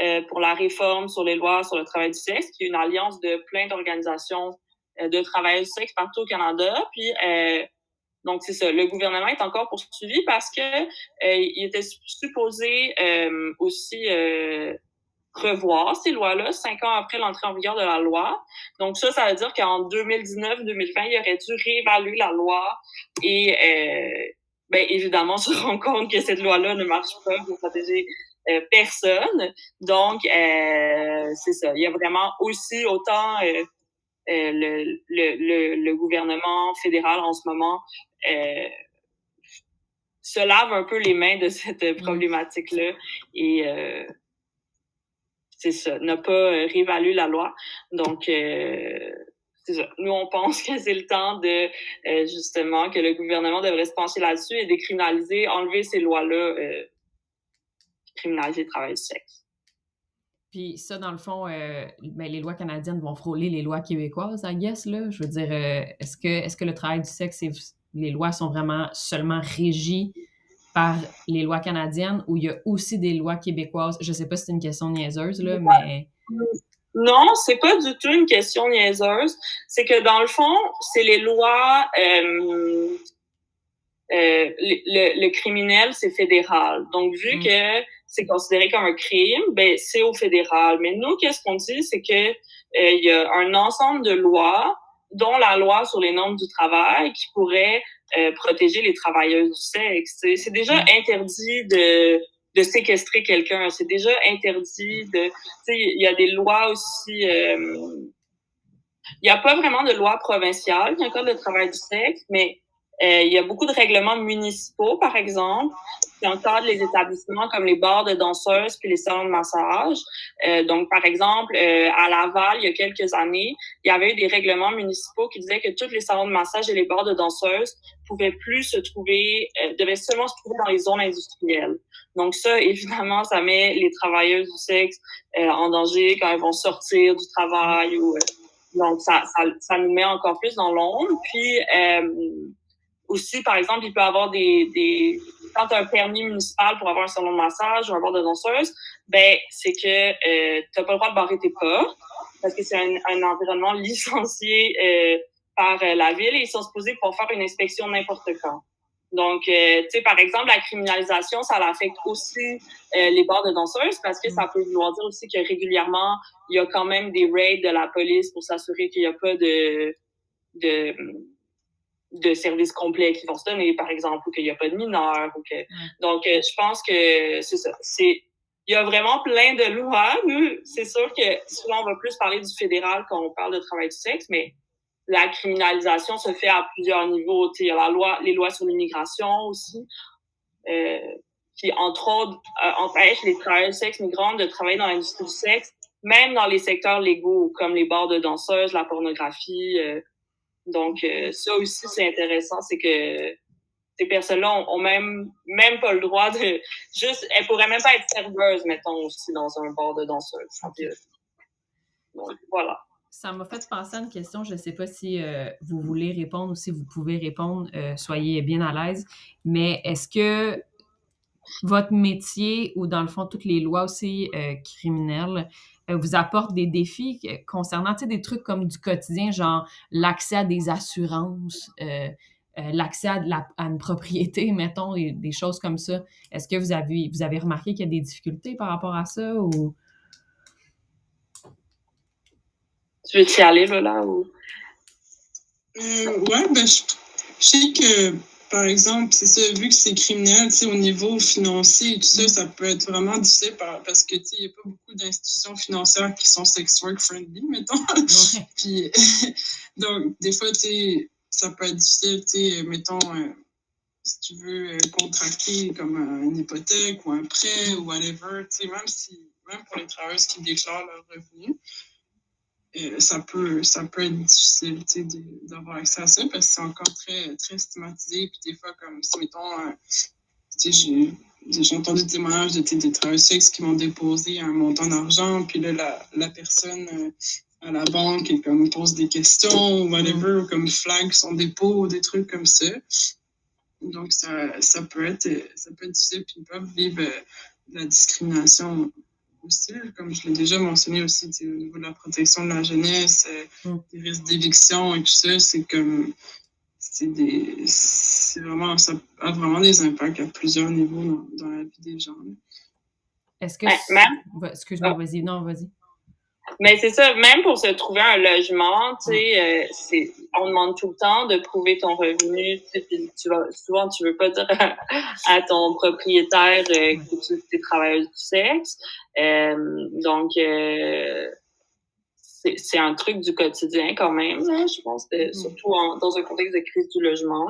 euh, pour la réforme sur les lois sur le travail du sexe, qui est une alliance de plein d'organisations euh, de travail du sexe partout au Canada. Puis donc, c'est ça. Le gouvernement est encore poursuivi parce que euh, il était supposé euh, aussi euh, revoir ces lois-là cinq ans après l'entrée en vigueur de la loi. Donc, ça, ça veut dire qu'en 2019-2020, il aurait dû réévaluer la loi et, euh, ben, évidemment, <laughs> se rendre compte que cette loi-là ne marche pas pour protéger personne. Donc, c'est ça. Il y a vraiment aussi autant euh, le, le, le, gouvernement fédéral en ce moment euh, se lave un peu les mains de cette mm. problématique-là et euh, c'est ça, n'a pas réévalué la loi. Donc, euh, c'est ça. Nous, on pense que c'est le temps de, euh, justement, que le gouvernement devrait se pencher là-dessus et décriminaliser, enlever ces lois-là, euh, criminaliser le travail du sexe. Puis ça, dans le fond, euh, ben, les lois canadiennes vont frôler les lois québécoises, I guess, là. Je veux dire, euh, est-ce que, est que le travail du sexe, les lois sont vraiment seulement régies par les lois canadiennes ou il y a aussi des lois québécoises? Je sais pas si c'est une question niaiseuse, là, mais... Non, c'est pas du tout une question niaiseuse. C'est que dans le fond, c'est les lois... Euh, le, le, criminel, c'est fédéral. Donc, vu mm. que c'est considéré comme un crime, ben c'est au fédéral. Mais nous, qu'est-ce qu'on dit, c'est que euh, il y a un ensemble de lois, dont la loi sur les normes du travail, qui pourrait euh, protéger les travailleuses du sexe. C'est déjà mm. interdit de de séquestrer quelqu'un. C'est déjà interdit de. Tu sais, il y a des lois aussi. Euh, Il n'y a pas vraiment de loi provinciale qui encadre le travail du sexe, mais euh, il y a beaucoup de règlements municipaux, par exemple, qui encadrent les établissements comme les bars de danseuses puis les salons de massage. Euh, donc, par exemple, euh, à Laval, il y a quelques années, il y avait eu des règlements municipaux qui disaient que tous les salons de massage et les bars de danseuses pouvaient plus se trouver, euh, devaient seulement se trouver dans les zones industrielles. Donc ça, <laughs> évidemment, ça met les travailleuses du sexe euh, en danger quand elles vont sortir du travail ou donc ça, ça, ça, nous met encore plus dans l'ombre. Puis aussi, par exemple, il peut y avoir des, des quand tu as un permis municipal pour avoir un salon de massage ou un bar de danseuse, ben c'est que euh, tu n'as pas le droit de barrer tes portes parce que c'est un, un, environnement <laughs> licencié euh, par euh, la ville et ils sont supposés pour faire une inspection n'importe quand. Donc, euh, tu sais, par exemple, la criminalisation, ça affecte aussi euh, les bars de danseuses parce que ça peut vouloir dire aussi que régulièrement, il y a quand même des raids de la police pour s'assurer qu'il n'y a pas de, de de services complets qui vont se donner, par exemple, ou qu'il n'y a pas de mineurs. Ou que... Donc, euh, je pense que c'est ça. C'est il y a vraiment plein de lois. Nous, c'est sûr que souvent, on va plus parler du fédéral quand on parle de travail du sexe, mais la criminalisation se fait à plusieurs niveaux. Il y a la loi, les lois sur l'immigration aussi, euh, qui, entre autres, euh, empêchent les travailleurs du sexe migrants de travailler dans l'industrie du sexe, même dans les secteurs légaux, comme les bars de danseuses, la pornographie, euh, donc, euh, ça aussi, c'est intéressant, c'est que ces personnes-là ont, même, même pas le droit de juste, elles pourraient même pas être serveuses, mettons, aussi dans un bar de danseuse. Donc, voilà. Ça m'a fait penser à une question, je ne sais pas si euh, vous voulez répondre ou si vous pouvez répondre, euh, soyez bien à l'aise, mais est-ce que votre métier ou dans le fond toutes les lois aussi criminelles euh, vous apporte des défis concernant des trucs comme du quotidien, genre l'accès à des assurances, euh, euh, l'accès à, à, une propriété, <laughs> mettons, et des choses comme ça. Est-ce que vous avez, vous avez remarqué qu'il y a des difficultés par rapport à ça ou... Tu veux y aller, là, ou... ouais, ben, je, je sais que par exemple, c'est ça, vu que c'est criminel, au niveau financier et tout ça, ça peut être vraiment difficile parce que, il n'y a pas beaucoup d'institutions financières qui sont sex work friendly, <laughs> mettons. Puis, <laughs> donc, des fois, tu ça peut être difficile, tu mettons, euh, si tu veux euh, contracter comme une hypothèque ou un prêt ou whatever, tu sais, même si, même pour les travailleurs qui déclarent leurs revenus, ça peut ça peut être difficile d'avoir accès à ça parce que c'est encore très très stigmatisé. Puis des fois comme si mettons euh, j'ai entendu des témoignages de des travailleurs qui vont déposer un montant d'argent. Puis là la, la personne euh, à la banque elle comme pose des questions ou whatever ou comme flag son dépôt ou des trucs comme ça. Donc ça, ça peut être ça peut être difficile. Puis ils peuvent vivre euh, la discrimination aussi, comme je l'ai déjà mentionné aussi, au niveau de la protection de la jeunesse, euh, mm. des risques d'éviction et tout ça, c'est comme c'est des c'est vraiment ça a vraiment des impacts à plusieurs niveaux dans, la vie des gens. Est-ce que excuse-moi, ah. vas-y, non, vas-y. Mais c'est ça, même pour se trouver un logement, tu sais, euh, on demande tout le temps de prouver ton revenu. Tu vas, souvent, tu veux pas dire à, ton propriétaire euh, que tu es travailleuse du sexe. Euh, donc, c'est un truc du quotidien quand même, je pense, mm. surtout dans un contexte de crise du logement.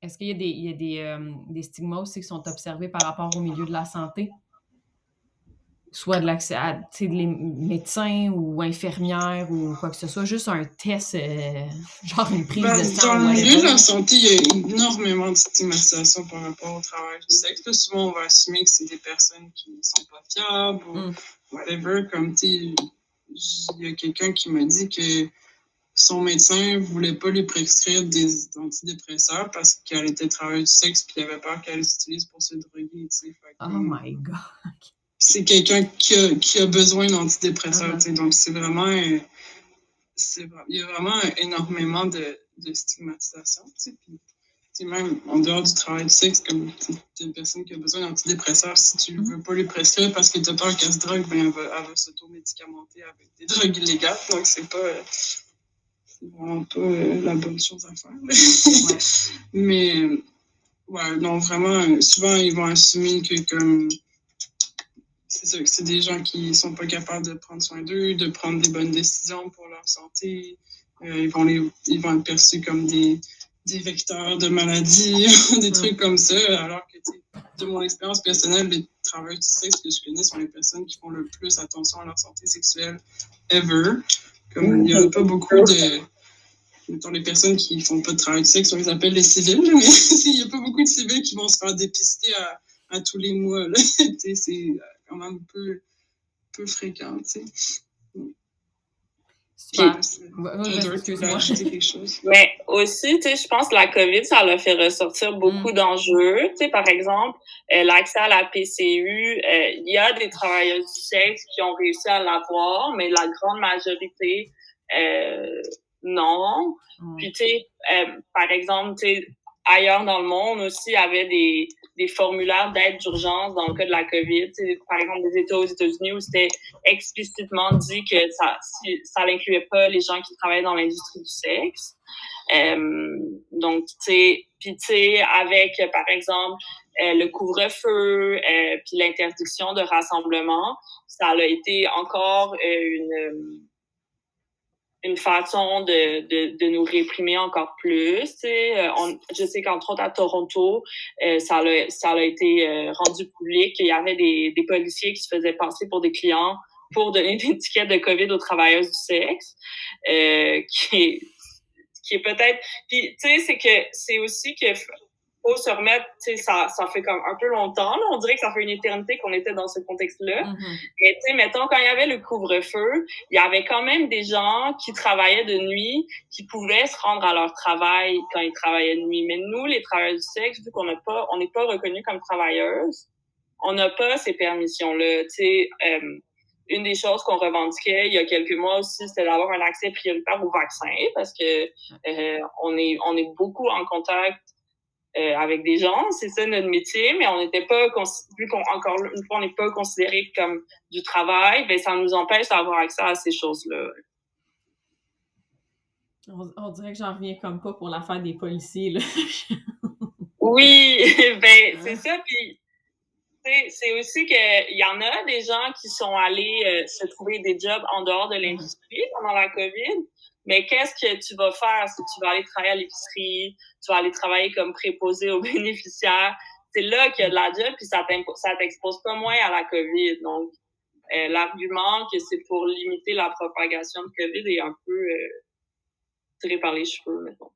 Est-ce qu'il y a, des, il y a des, des stigmas aussi qui sont observés par rapport au milieu de la santé? Soit de l'accès à les médecins ou infirmières ou quoi que ce soit, juste un test, euh, <laughs> genre une prise ben, de sang. Dans le milieu de la santé, il y a énormément de stigmatisation par rapport au travail du sexe. souvent, on va assumer que c'est des personnes qui ne sont pas fiables ou mm. whatever. Comme, il y a quelqu'un qui m'a dit que son médecin ne voulait pas lui prescrire des antidépresseurs parce qu'elle était travailleuse du sexe puis il avait peur qu'elle les utilise pour se droguer. Oh my God! C'est quelqu'un qui a, qui a, besoin d'antidépresseurs. Uh Donc, c'est vraiment. Euh, il y a vraiment énormément de, de stigmatisation. Puis, même en dehors du travail du sexe, comme tu une personne qui a besoin d'antidépresseurs, si tu ne mm-hmm. veux pas lui prescrire parce que tu as peur qu'elle se drogue, ben, elle va, elle va s'auto-médicamenter avec des <laughs> drogues illégales. Donc, c'est pas. C'est vraiment pas euh, la bonne chose à faire. <laughs> Mais, ouais, non, vraiment, souvent, ils vont assumer que, comme c'est ça, c'est des gens qui sont pas capables de prendre soin d'eux, de prendre des bonnes décisions pour leur santé. Euh, ils, vont les, ils vont être perçus comme des, des vecteurs de maladies, <laughs> des trucs comme ça, alors que, de mon expérience personnelle, les travailleurs du sexe que je connais sont les personnes qui font le plus attention à leur santé sexuelle ever. Comme il n'y a pas beaucoup de. Mettons, les personnes qui font pas de travail de sexe, on les appelle les civils, mais <laughs> il n'y a pas beaucoup de civils qui vont se faire dépister à, à tous les mois. <laughs> c'est quand même peu, peu fréquent. Mais <laughs> aussi, tu sais, je pense que la COVID, ça a fait ressortir beaucoup mm. d'enjeux. Tu sais, par exemple, euh, l'accès à la PCU, euh, il y a des travailleurs du sexe qui ont réussi à l'avoir, mais la grande majorité, euh, non. Mm. Puis, tu sais, par exemple, tu sais, ailleurs dans le monde aussi, avait des, des formulaires d'aide d'urgence dans le cas de la COVID. par exemple, des États aux États-Unis où c'était explicitement dit que ça ça n'incluait pas les gens qui travaillaient dans l'industrie du sexe. Euh, donc, tu sais, puis tu sais, avec, par exemple, euh, le couvre-feu, euh, puis l'interdiction de rassemblement, ça a été encore euh, une une façon de, de, de, nous réprimer encore plus. Euh, on, je sais qu'entre autres à Toronto, euh, ça, a, ça a été euh, rendu public qu'il y avait des, des policiers qui se faisaient passer pour des clients pour donner <laughs> des tickets de COVID aux travailleuses du sexe, euh, qui est, qui est peut-être... Puis, tu sais, c'est que c'est aussi que faut se remettre, tu sais, ça, ça fait comme un peu longtemps, là. on dirait que ça fait une éternité qu'on était dans ce contexte-là. Mm-hmm. Mais tu sais, mettons, quand il y avait le couvre-feu, il y avait quand même des gens qui travaillaient de nuit, qui pouvaient se rendre à leur travail quand ils travaillaient de nuit. Mais nous, les travailleurs du sexe, vu qu'on n'a pas, on n'est pas reconnus comme travailleuses, on n'a pas ces permissions-là, tu sais. Euh, une des choses qu'on revendiquait il y a quelques mois aussi, c'était d'avoir un accès prioritaire au vaccin parce que euh, on est on est beaucoup en contact euh, avec des gens, c'est ça notre métier, mais on n'était pas, vu qu'on encore une fois on n'est pas considéré comme du travail, ben ça nous empêche d'avoir accès à ces choses-là. On, dirait que j'en reviens comme pas pour l'affaire des policiers là. <laughs> oui, <laughs> ben c'est ça, puis c'est aussi qu'il y en a des gens qui sont allés euh, se trouver des jobs en dehors de l'industrie pendant la COVID. Mais qu'est-ce que tu vas faire si tu vas aller travailler à l'épicerie, tu vas aller travailler comme préposé aux <laughs> bénéficiaires? C'est là qu'il y a de la job, puis ça t'expose pas moins à la COVID. Donc, euh, l'argument que c'est pour limiter la propagation de COVID est un peu euh, tiré par les cheveux, mettons.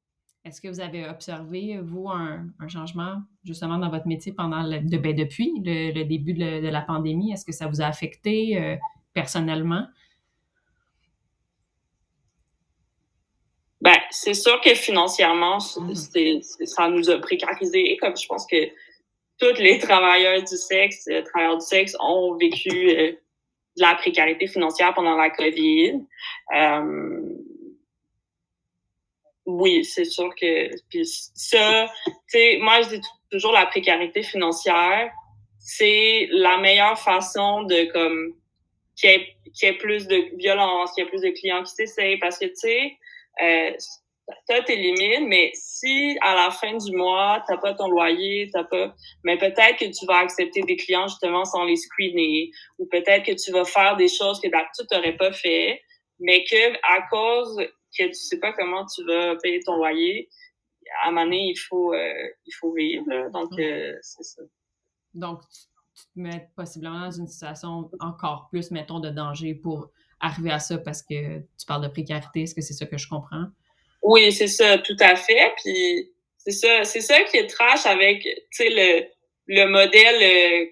Est-ce que vous avez observé, vous, un, changement justement dans votre métier pendant le, de, ben, depuis le, début de, la pandémie? Est-ce que ça vous a affecté euh, personnellement? Ben, c'est sûr que financièrement, mhm. ça nous a précarisé, comme je pense que tous les travailleurs du sexe, euh, travailleurs du sexe ont vécu euh, de la précarité financière pendant la COVID. Euh, oui, c'est sûr que puis ça, tu sais, moi je dis toujours la précarité financière, c'est la meilleure façon de comme qu'il y, ait, ait plus de violence, qu'il y ait plus de clients qui s'essayent parce que tu sais euh, t'as tes limites, mais si à la fin du mois, t'as pas ton loyer, t'as pas, mais peut-être que tu vas accepter des clients justement sans les screener, ou peut-être que tu vas faire des choses que d'habitude t'aurais pas fait, mais que à cause que tu sais pas comment tu vas payer ton loyer, à un moment donné, il faut, euh, il faut vivre, donc euh, c'est ça. Donc, tu te mets possiblement dans une situation encore plus, mettons, de danger pour arriver à ça parce que tu parles de précarité. Est-ce que c'est ça que je comprends? Oui, c'est ça, tout à fait. Puis c'est ça, c'est ça qui est trash avec, le, le modèle euh,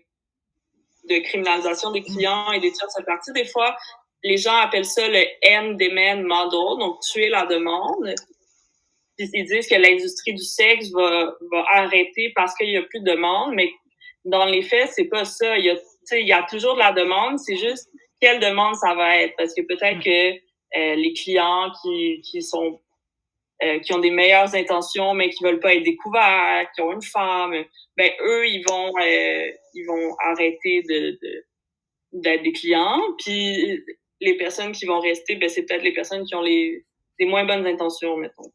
de criminalisation des clients et des tierces parties. Des fois, les gens appellent ça le end demand model, donc tuer la demande. Puis ils disent que l'industrie du sexe va, va arrêter parce qu'il y a plus de demande, mais dans les faits, c'est pas ça. Il y a, il y a toujours de la demande, c'est juste quelle demande ça va être? Parce que peut-être que euh, les clients qui, qui sont euh, qui ont des meilleures intentions mais qui veulent pas être découverts, qui ont une femme, ben eux ils vont euh, ils vont arrêter de d'être des clients. Puis les personnes qui vont rester ben c'est peut-être les personnes qui ont les, les moins bonnes intentions mettons.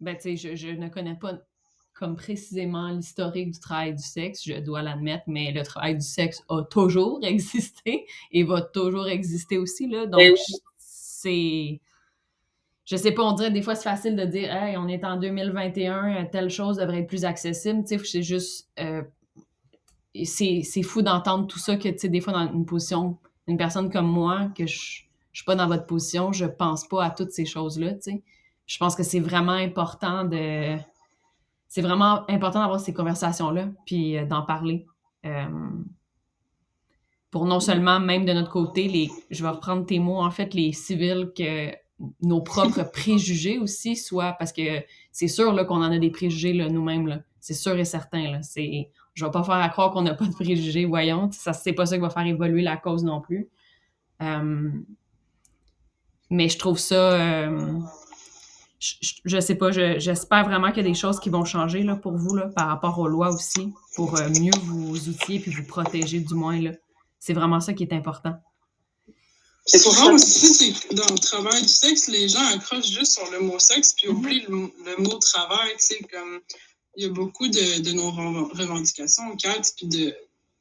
Ben tu sais je, je ne connais pas comme précisément l'historique du travail du sexe, je dois l'admettre, mais le travail du sexe a toujours <laughs> existé et va toujours exister aussi, là. Donc, c'est... Je sais pas, on dirait des fois c'est facile de dire « Hey, on est en 2021, telle chose devrait être plus accessible », tu sais, c'est juste... Euh, c'est fou d'entendre tout ça, que, tu sais, des fois, dans une position, une personne comme moi, que je, je suis pas dans votre position, je pense pas à toutes ces choses-là, tu sais. Je pense que c'est vraiment important de c'est vraiment important d'avoir ces conversations-là, puis euh, d'en parler. Euh, pour non seulement, même de notre côté, les, je vais reprendre tes mots, en fait, les civils, que nos propres <laughs> préjugés aussi soient, parce que c'est sûr là, qu'on en a des préjugés là, nous-mêmes, c'est sûr et certain. Là, c'est, je vais pas faire à croire qu'on n'a pas de préjugés, voyons, ça, c'est pas ça qui va faire évoluer la cause non plus. Euh, mais je trouve ça je, ne sais pas, j'espère vraiment qu'il y a des choses qui vont changer là, pour vous là, par rapport aux lois aussi, pour euh, mieux vous outiller puis vous protéger du moins. Là. C'est vraiment ça qui est important. Souvent aussi, dans le travail du sexe, les gens accrochent juste sur le mot sexe puis oublient le, mot travail. Comme, il y a beaucoup de, de nos revendications, Kat, puis de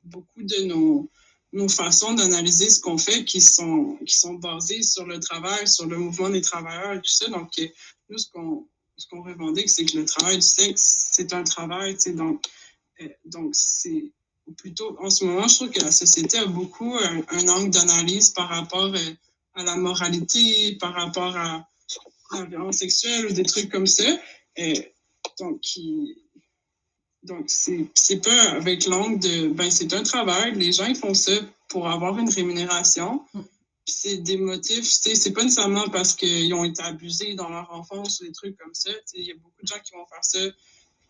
beaucoup de nos, nos façons d'analyser ce qu'on fait qui sont, qui sont basées sur le travail, sur le mouvement des travailleurs et tout ça. Donc, nous, ce qu'on ce revendique, c'est que le travail du sexe, c'est un travail, tu sais, donc, euh, donc c'est plutôt, en ce moment, je trouve que la société a beaucoup un, angle d'analyse par rapport euh, à la moralité, par rapport à, la violence sexuelle ou des trucs comme ça. Euh, donc, qui, c'est pas avec l'angle de, ben, c'est un travail, les gens, ils font ça pour avoir une rémunération. C'est des motifs, c'est pas nécessairement parce qu'ils ont été abusés dans leur enfance ou des trucs comme ça. Il y a beaucoup de gens qui vont faire ça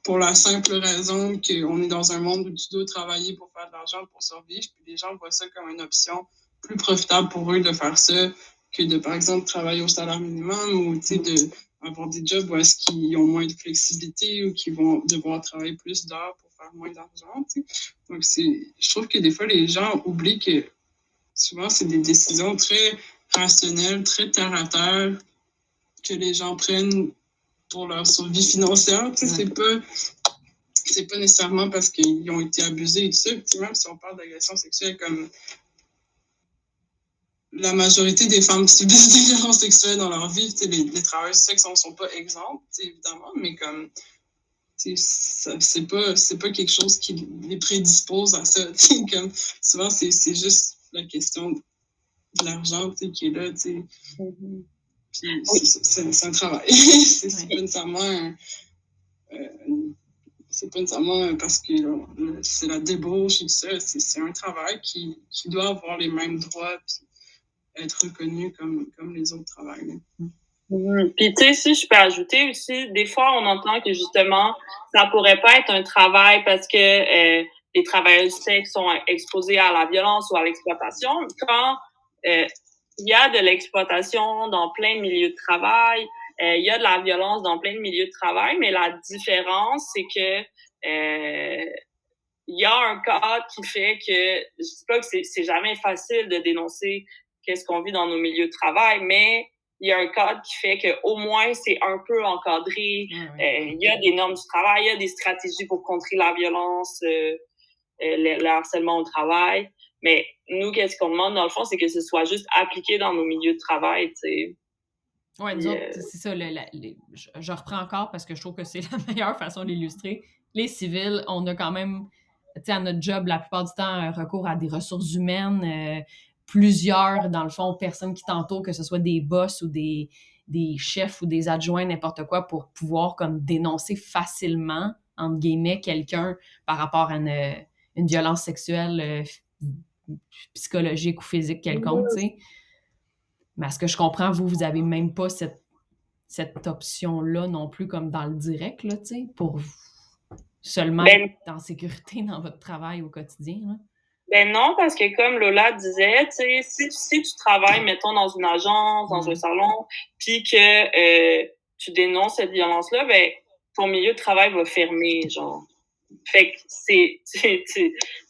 pour la simple raison qu'on est dans un monde où tu dois travailler pour faire de l'argent pour survivre. Puis les gens voient ça comme une option plus profitable pour eux de faire ça que de, par exemple, travailler au salaire minimum ou de avoir des jobs où est-ce qu'ils ont moins de flexibilité ou qu'ils vont devoir travailler plus d'heures pour faire moins d'argent. Donc, je trouve que des fois, les gens oublient que souvent, c'est des décisions très rationnelles, très terre à terre que les gens prennent pour leur survie financière. C'est pas c'est pas nécessairement parce qu'ils ont été abusés et tout ça. même si on parle d'agression sexuelle comme la majorité des femmes <laughs> subissent des violences sexuelles dans leur vie. Les, les travailleurs du sexe n'en sont pas exempts, évidemment, mais comme c'est pas, pas quelque chose qui les prédispose à ça. <laughs> Comme, souvent, c'est juste la question de l'argent qui est là. Mm-hmm. c'est un travail. <laughs> c'est pas nécessairement euh, c'est pas nécessairement parce que c'est la débauche et tout ça. C'est un travail qui, qui, doit avoir les mêmes droits et être reconnu comme, comme les autres travails. Mm-hmm. Puis tu sais, si je peux ajouter aussi, des fois on entend que justement ça pourrait pas être un travail parce que euh, les travailleurs du sexe sont exposés à la violence ou à l'exploitation, quand euh, il y a de l'exploitation dans plein de milieux de travail, euh, il y a de la violence dans plein de milieux de travail, mais la différence, c'est que euh, il y a un cas qui fait que je dis pas que c'est jamais facile de dénoncer qu'est-ce qu'on vit dans nos milieux de travail, mais il y a un cadre qui fait que au moins c'est un peu encadré. il y a des normes du travail, il y a des stratégies pour contrer la violence euh, le, harcèlement au travail. Mais nous, qu'est-ce qu'on demande, dans le fond, c'est que ce soit juste appliqué dans nos milieux de travail, tu sais. Oui, nous autres, euh, c'est ça. je, reprends encore parce que je trouve que c'est <laughs> la meilleure façon d'illustrer. Les civils, on a quand même, tu sais, à notre job, la plupart du temps, recours à des ressources humaines, euh, plusieurs, dans le fond, personnes qui t'entourent, que ce soit des boss ou des, des chefs ou des adjoints, n'importe quoi, pour pouvoir comme dénoncer facilement, entre guillemets, quelqu'un par rapport à une une violence sexuelle euh, psychologique ou physique quelconque, tu sais. Mais à ce que je comprends, vous, vous avez même pas cette, cette option-là non plus comme dans le direct, là, tu sais, pour seulement ben être en sécurité <laughs> dans votre travail au quotidien, Ben non, parce que comme Lola disait, tu sais, si, si, tu travailles, mettons, dans une agence, dans un salon, puis que euh, tu dénonces cette violence-là, ben ton milieu de travail va fermer, genre. Fait que c'est,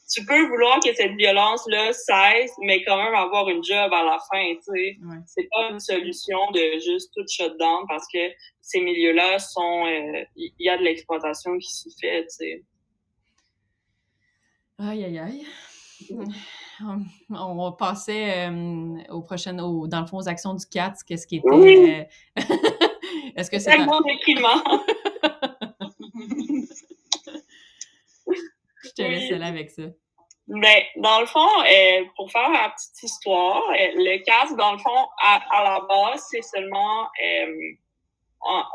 tu peux vouloir que cette violence-là cesse, mais quand même avoir une job à la fin, tu sais. C'est pas une solution de juste tout shut down parce que ces milieux-là sont, il y a de l'exploitation qui s'y fait, tu sais. Aïe, aïe, aïe. On passait euh, au prochain, au, dans le fond, aux actions du CAT, qu'est-ce qui était. Euh, <laughs> est-ce que c'est. Tellement déprimant. Je te laisse aller avec ça? Ben, dans le fond, euh, pour faire la petite histoire, le CAT, dans le fond, à, à la base, c'est seulement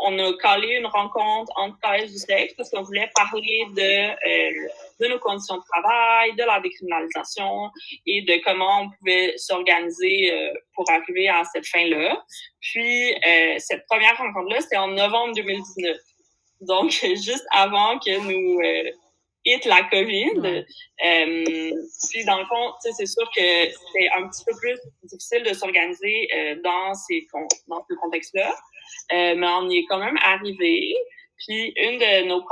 on a calé une rencontre entre travailleurs du sexe parce qu'on voulait parler de, euh, de nos conditions de travail, de la décriminalisation et de comment on pouvait s'organiser euh, pour arriver à cette fin-là. Puis, euh, cette première rencontre-là, c'était en novembre 2019. Donc, <laughs> juste avant que nous euh, hit la COVID. puis, dans le fond, c'est sûr que c'est un petit peu plus difficile de s'organiser dans, ces, dans ce contexte-là. Euh, mais on y est quand même arrivé. Puis une de nos,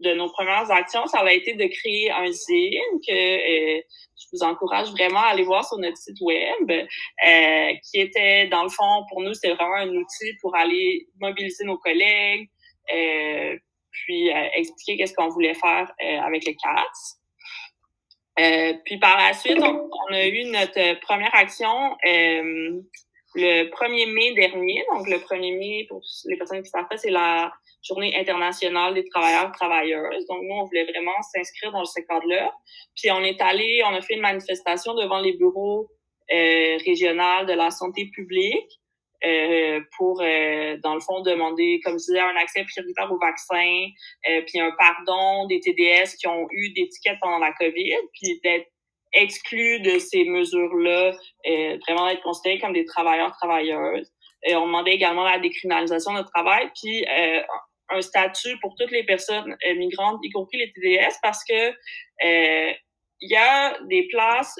de nos premières actions, ça a été de créer un zine que euh, je vous encourage vraiment à aller voir sur notre site web, euh, qui était, dans le fond, pour nous, c'était vraiment un outil pour aller mobiliser nos collègues, euh, puis expliquer qu'est-ce qu'on voulait faire avec les CATS. puis par la suite, on, on, a eu notre première action le 1er mai dernier. Donc, le 1er mai, pour les personnes qui savent pas, c'est la journée internationale des travailleurs travailleuses. Donc, nous, on voulait vraiment s'inscrire dans ce cadre-là. Puis, on est allé, on a fait une manifestation devant les bureaux euh, régionaux de la santé publique euh, pour, euh, dans le fond, demander, comme je disais, un accès prioritaire au vaccin, euh, puis un pardon des TDS qui ont eu des pendant la COVID, puis d'être exclus de ces mesures-là, euh, vraiment être considérés comme des travailleurs, travailleuses. Et on demandait également la décriminalisation de travail, puis euh, un statut pour toutes les personnes euh, migrantes, y compris les TDS, parce que il y a des places,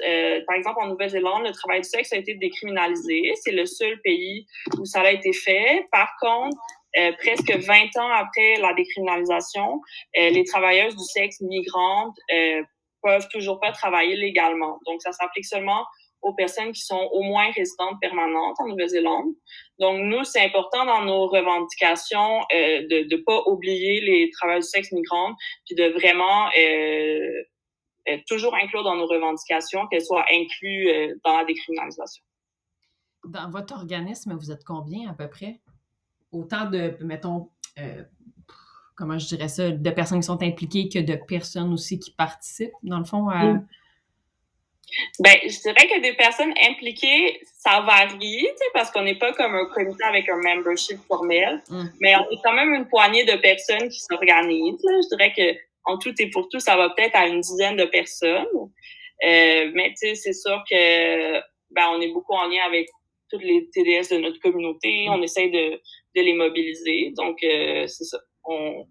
par exemple en Nouvelle-Zélande, le travail du sexe a été décriminalisé. C'est le seul pays où ça a été fait. Par contre, euh, presque 20 ans après la décriminalisation, euh, les travailleuses du sexe migrantes euh, peuvent toujours pas travailler légalement. Donc, ça s'applique seulement aux personnes qui sont au moins résidentes permanentes en Nouvelle-Zélande. Donc, nous, c'est important dans nos revendications euh, de ne pas oublier les travailleurs du sexe migrants, puis de vraiment euh, euh, toujours inclure dans nos revendications qu'elles soient incluses euh, dans la décriminalisation. Dans votre organisme, vous êtes combien à peu près? Autant de, mettons, euh, comment je dirais ça, de personnes qui sont impliquées que de personnes aussi qui participent, dans le fond, à... Mm. Ben, je dirais que des personnes impliquées, ça varie, parce qu'on n'est pas comme un comité avec un membership formel, mm. mais on est quand même une poignée de personnes qui s'organisent. Je dirais que en tout et pour tout, ça va peut-être à une dizaine de personnes. Euh, mais tu sais, c'est sûr que ben, on est beaucoup en lien avec toutes les TDS de notre communauté. Mm. On essaie de, de les mobiliser. Donc, euh, c'est ça. On,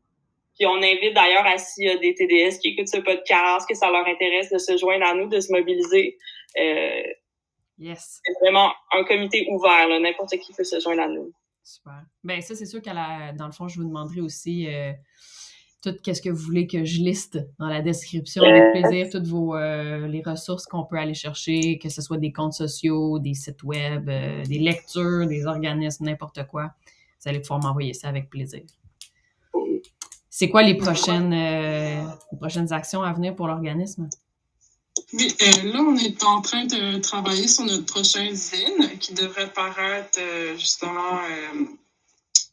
puis on invite d'ailleurs à s'il y a des TDS qui écoutent ce podcast, que ça leur intéresse de se joindre à nous, de se mobiliser. Euh, yes. C'est vraiment un comité ouvert, n'importe qui peut se joindre à nous. Super. Ben ça, c'est sûr qu'à la, dans le fond, je vous demanderai aussi euh, tout qu'est-ce que vous voulez que je liste dans la description avec plaisir, toutes vos euh, les ressources qu'on peut aller chercher, que ce soit des comptes sociaux, des sites web, euh, des lectures, des organismes, n'importe quoi. Vous allez pouvoir m'envoyer ça avec plaisir. C'est quoi les prochaines, euh, les prochaines actions à venir pour l'organisme? Oui, euh, là, on est en train de travailler sur notre prochain ZIN qui devrait paraître euh, justement euh,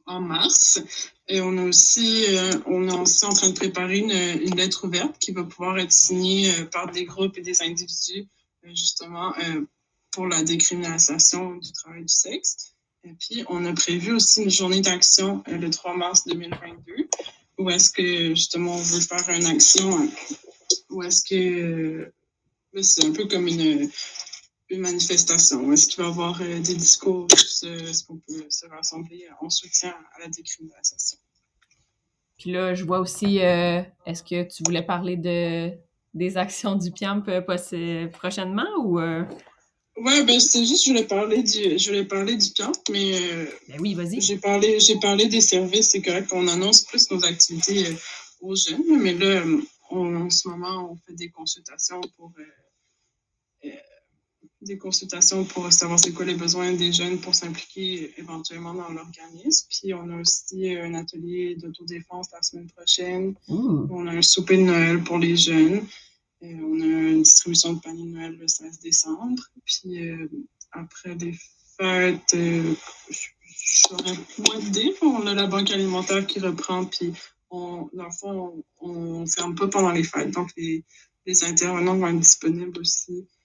en mars. Et on, a aussi, euh, on est aussi en train de préparer une, une, lettre ouverte qui va pouvoir être signée euh, par des groupes et des individus, justement, pour la décriminalisation du travail du sexe. Et puis, on a prévu aussi une journée d'action le 3 mars 2022 où est-ce que justement on veut faire une action, ou est-ce que c'est un peu comme une, une manifestation, où est-ce qu'il va y avoir euh, des discours, est-ce qu'on peut se rassembler en soutien à la décriminalisation? Puis là, je vois aussi, euh, est-ce que tu voulais parler de, des actions du PIAMP euh, prochainement ou... Euh... Ouais, ben c'est juste, je voulais parler du, je voulais parler du PIAMP, mais euh, ben oui, vas-y. J'ai parlé, j'ai parlé des services, c'est correct qu'on annonce plus nos activités euh, aux jeunes, mais là, en ce moment, on fait des consultations pour des consultations pour savoir c'est quoi les besoins des jeunes pour s'impliquer éventuellement dans l'organisme. Puis on a aussi un atelier d'autodéfense la semaine prochaine. On a un souper de Noël pour les jeunes. Et on a une distribution de panier de Noël le 16 décembre. Puis euh, après les fêtes, euh, je moins d'idées. On a la banque alimentaire qui reprend. Puis on, dans le fond, on ne ferme pas pendant les fêtes. Donc les, les intervenants vont être disponibles aussi euh,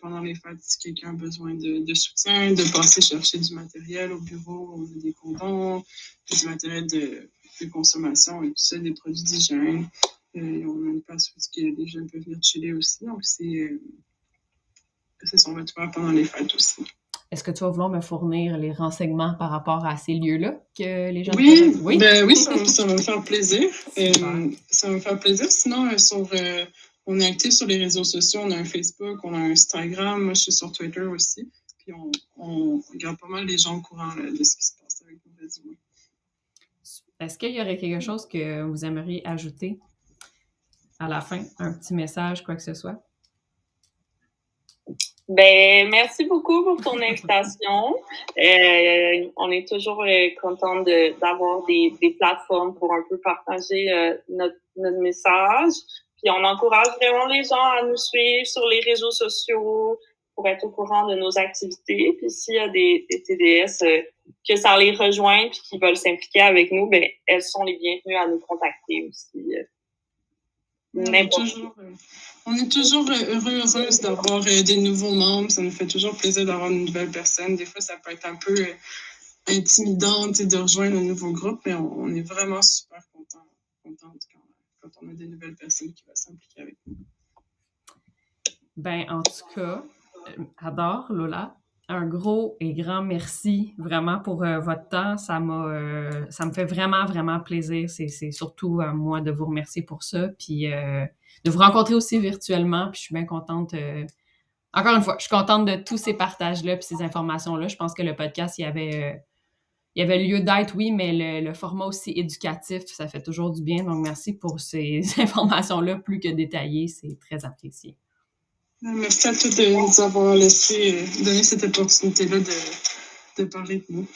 pendant les fêtes, si quelqu'un a besoin de, soutien, de passer chercher du matériel au bureau, on a des condoms, du matériel de, consommation et tout ça, des produits d'hygiène. Euh, on a une place où les jeunes peuvent venir chiller aussi. Donc, c'est euh, ça, on va faire pendant les fêtes aussi. Est-ce que tu vas vouloir me fournir les renseignements par rapport à ces lieux-là que les gens Oui, oui? Ben, oui ça, va me <laughs> faire plaisir. ça va me faire plaisir. Sinon, sur on est actif sur les réseaux sociaux. On a un Facebook, on a un Instagram. Moi, je suis sur Twitter aussi. Puis on, on regarde pas mal les gens au courant de ce qui se passe avec nos réseaux. Est-ce qu'il y aurait quelque chose que vous aimeriez ajouter à la fin? Un petit message, quoi que ce soit? Ben, merci beaucoup pour ton <laughs> invitation. Euh, on est toujours euh, content d'avoir des, des, plateformes pour un peu partager euh, notre, notre message. Puis on encourage vraiment les gens à nous suivre sur les réseaux sociaux pour être au courant de nos activités. Puis s'il y a des, TDS euh, que ça les rejoint puis qui veulent s'impliquer avec nous, ben elles sont les bienvenues à nous contacter aussi. Euh, on est, toujours, euh, on est toujours heureux, heureuse d'avoir des nouveaux membres. Ça nous fait toujours plaisir d'avoir une nouvelle personne. Des fois, ça peut être un peu intimidant de rejoindre un nouveau groupe, mais on, est vraiment super contents content, on a des nouvelles personnes qui vont s'impliquer avec nous. Ben, en tout cas, euh, adore Lola. Un gros et grand merci vraiment pour euh, votre temps. Ça m'a, euh, ça me fait vraiment, vraiment plaisir. C'est, surtout à moi de vous remercier pour ça. Puis de vous rencontrer aussi virtuellement. Puis je suis bien contente. encore une fois, je suis contente de tous ces partages-là puis ces informations-là. Je pense que le podcast, il y avait il y avait lieu d'être, oui, mais le, format aussi éducatif, ça fait toujours du bien. Donc, merci pour ces <laughs> informations-là plus que détaillées. C'est très apprécié. Merci à tous de nous avoir laissé, donner cette opportunité-là de, de parler de nous.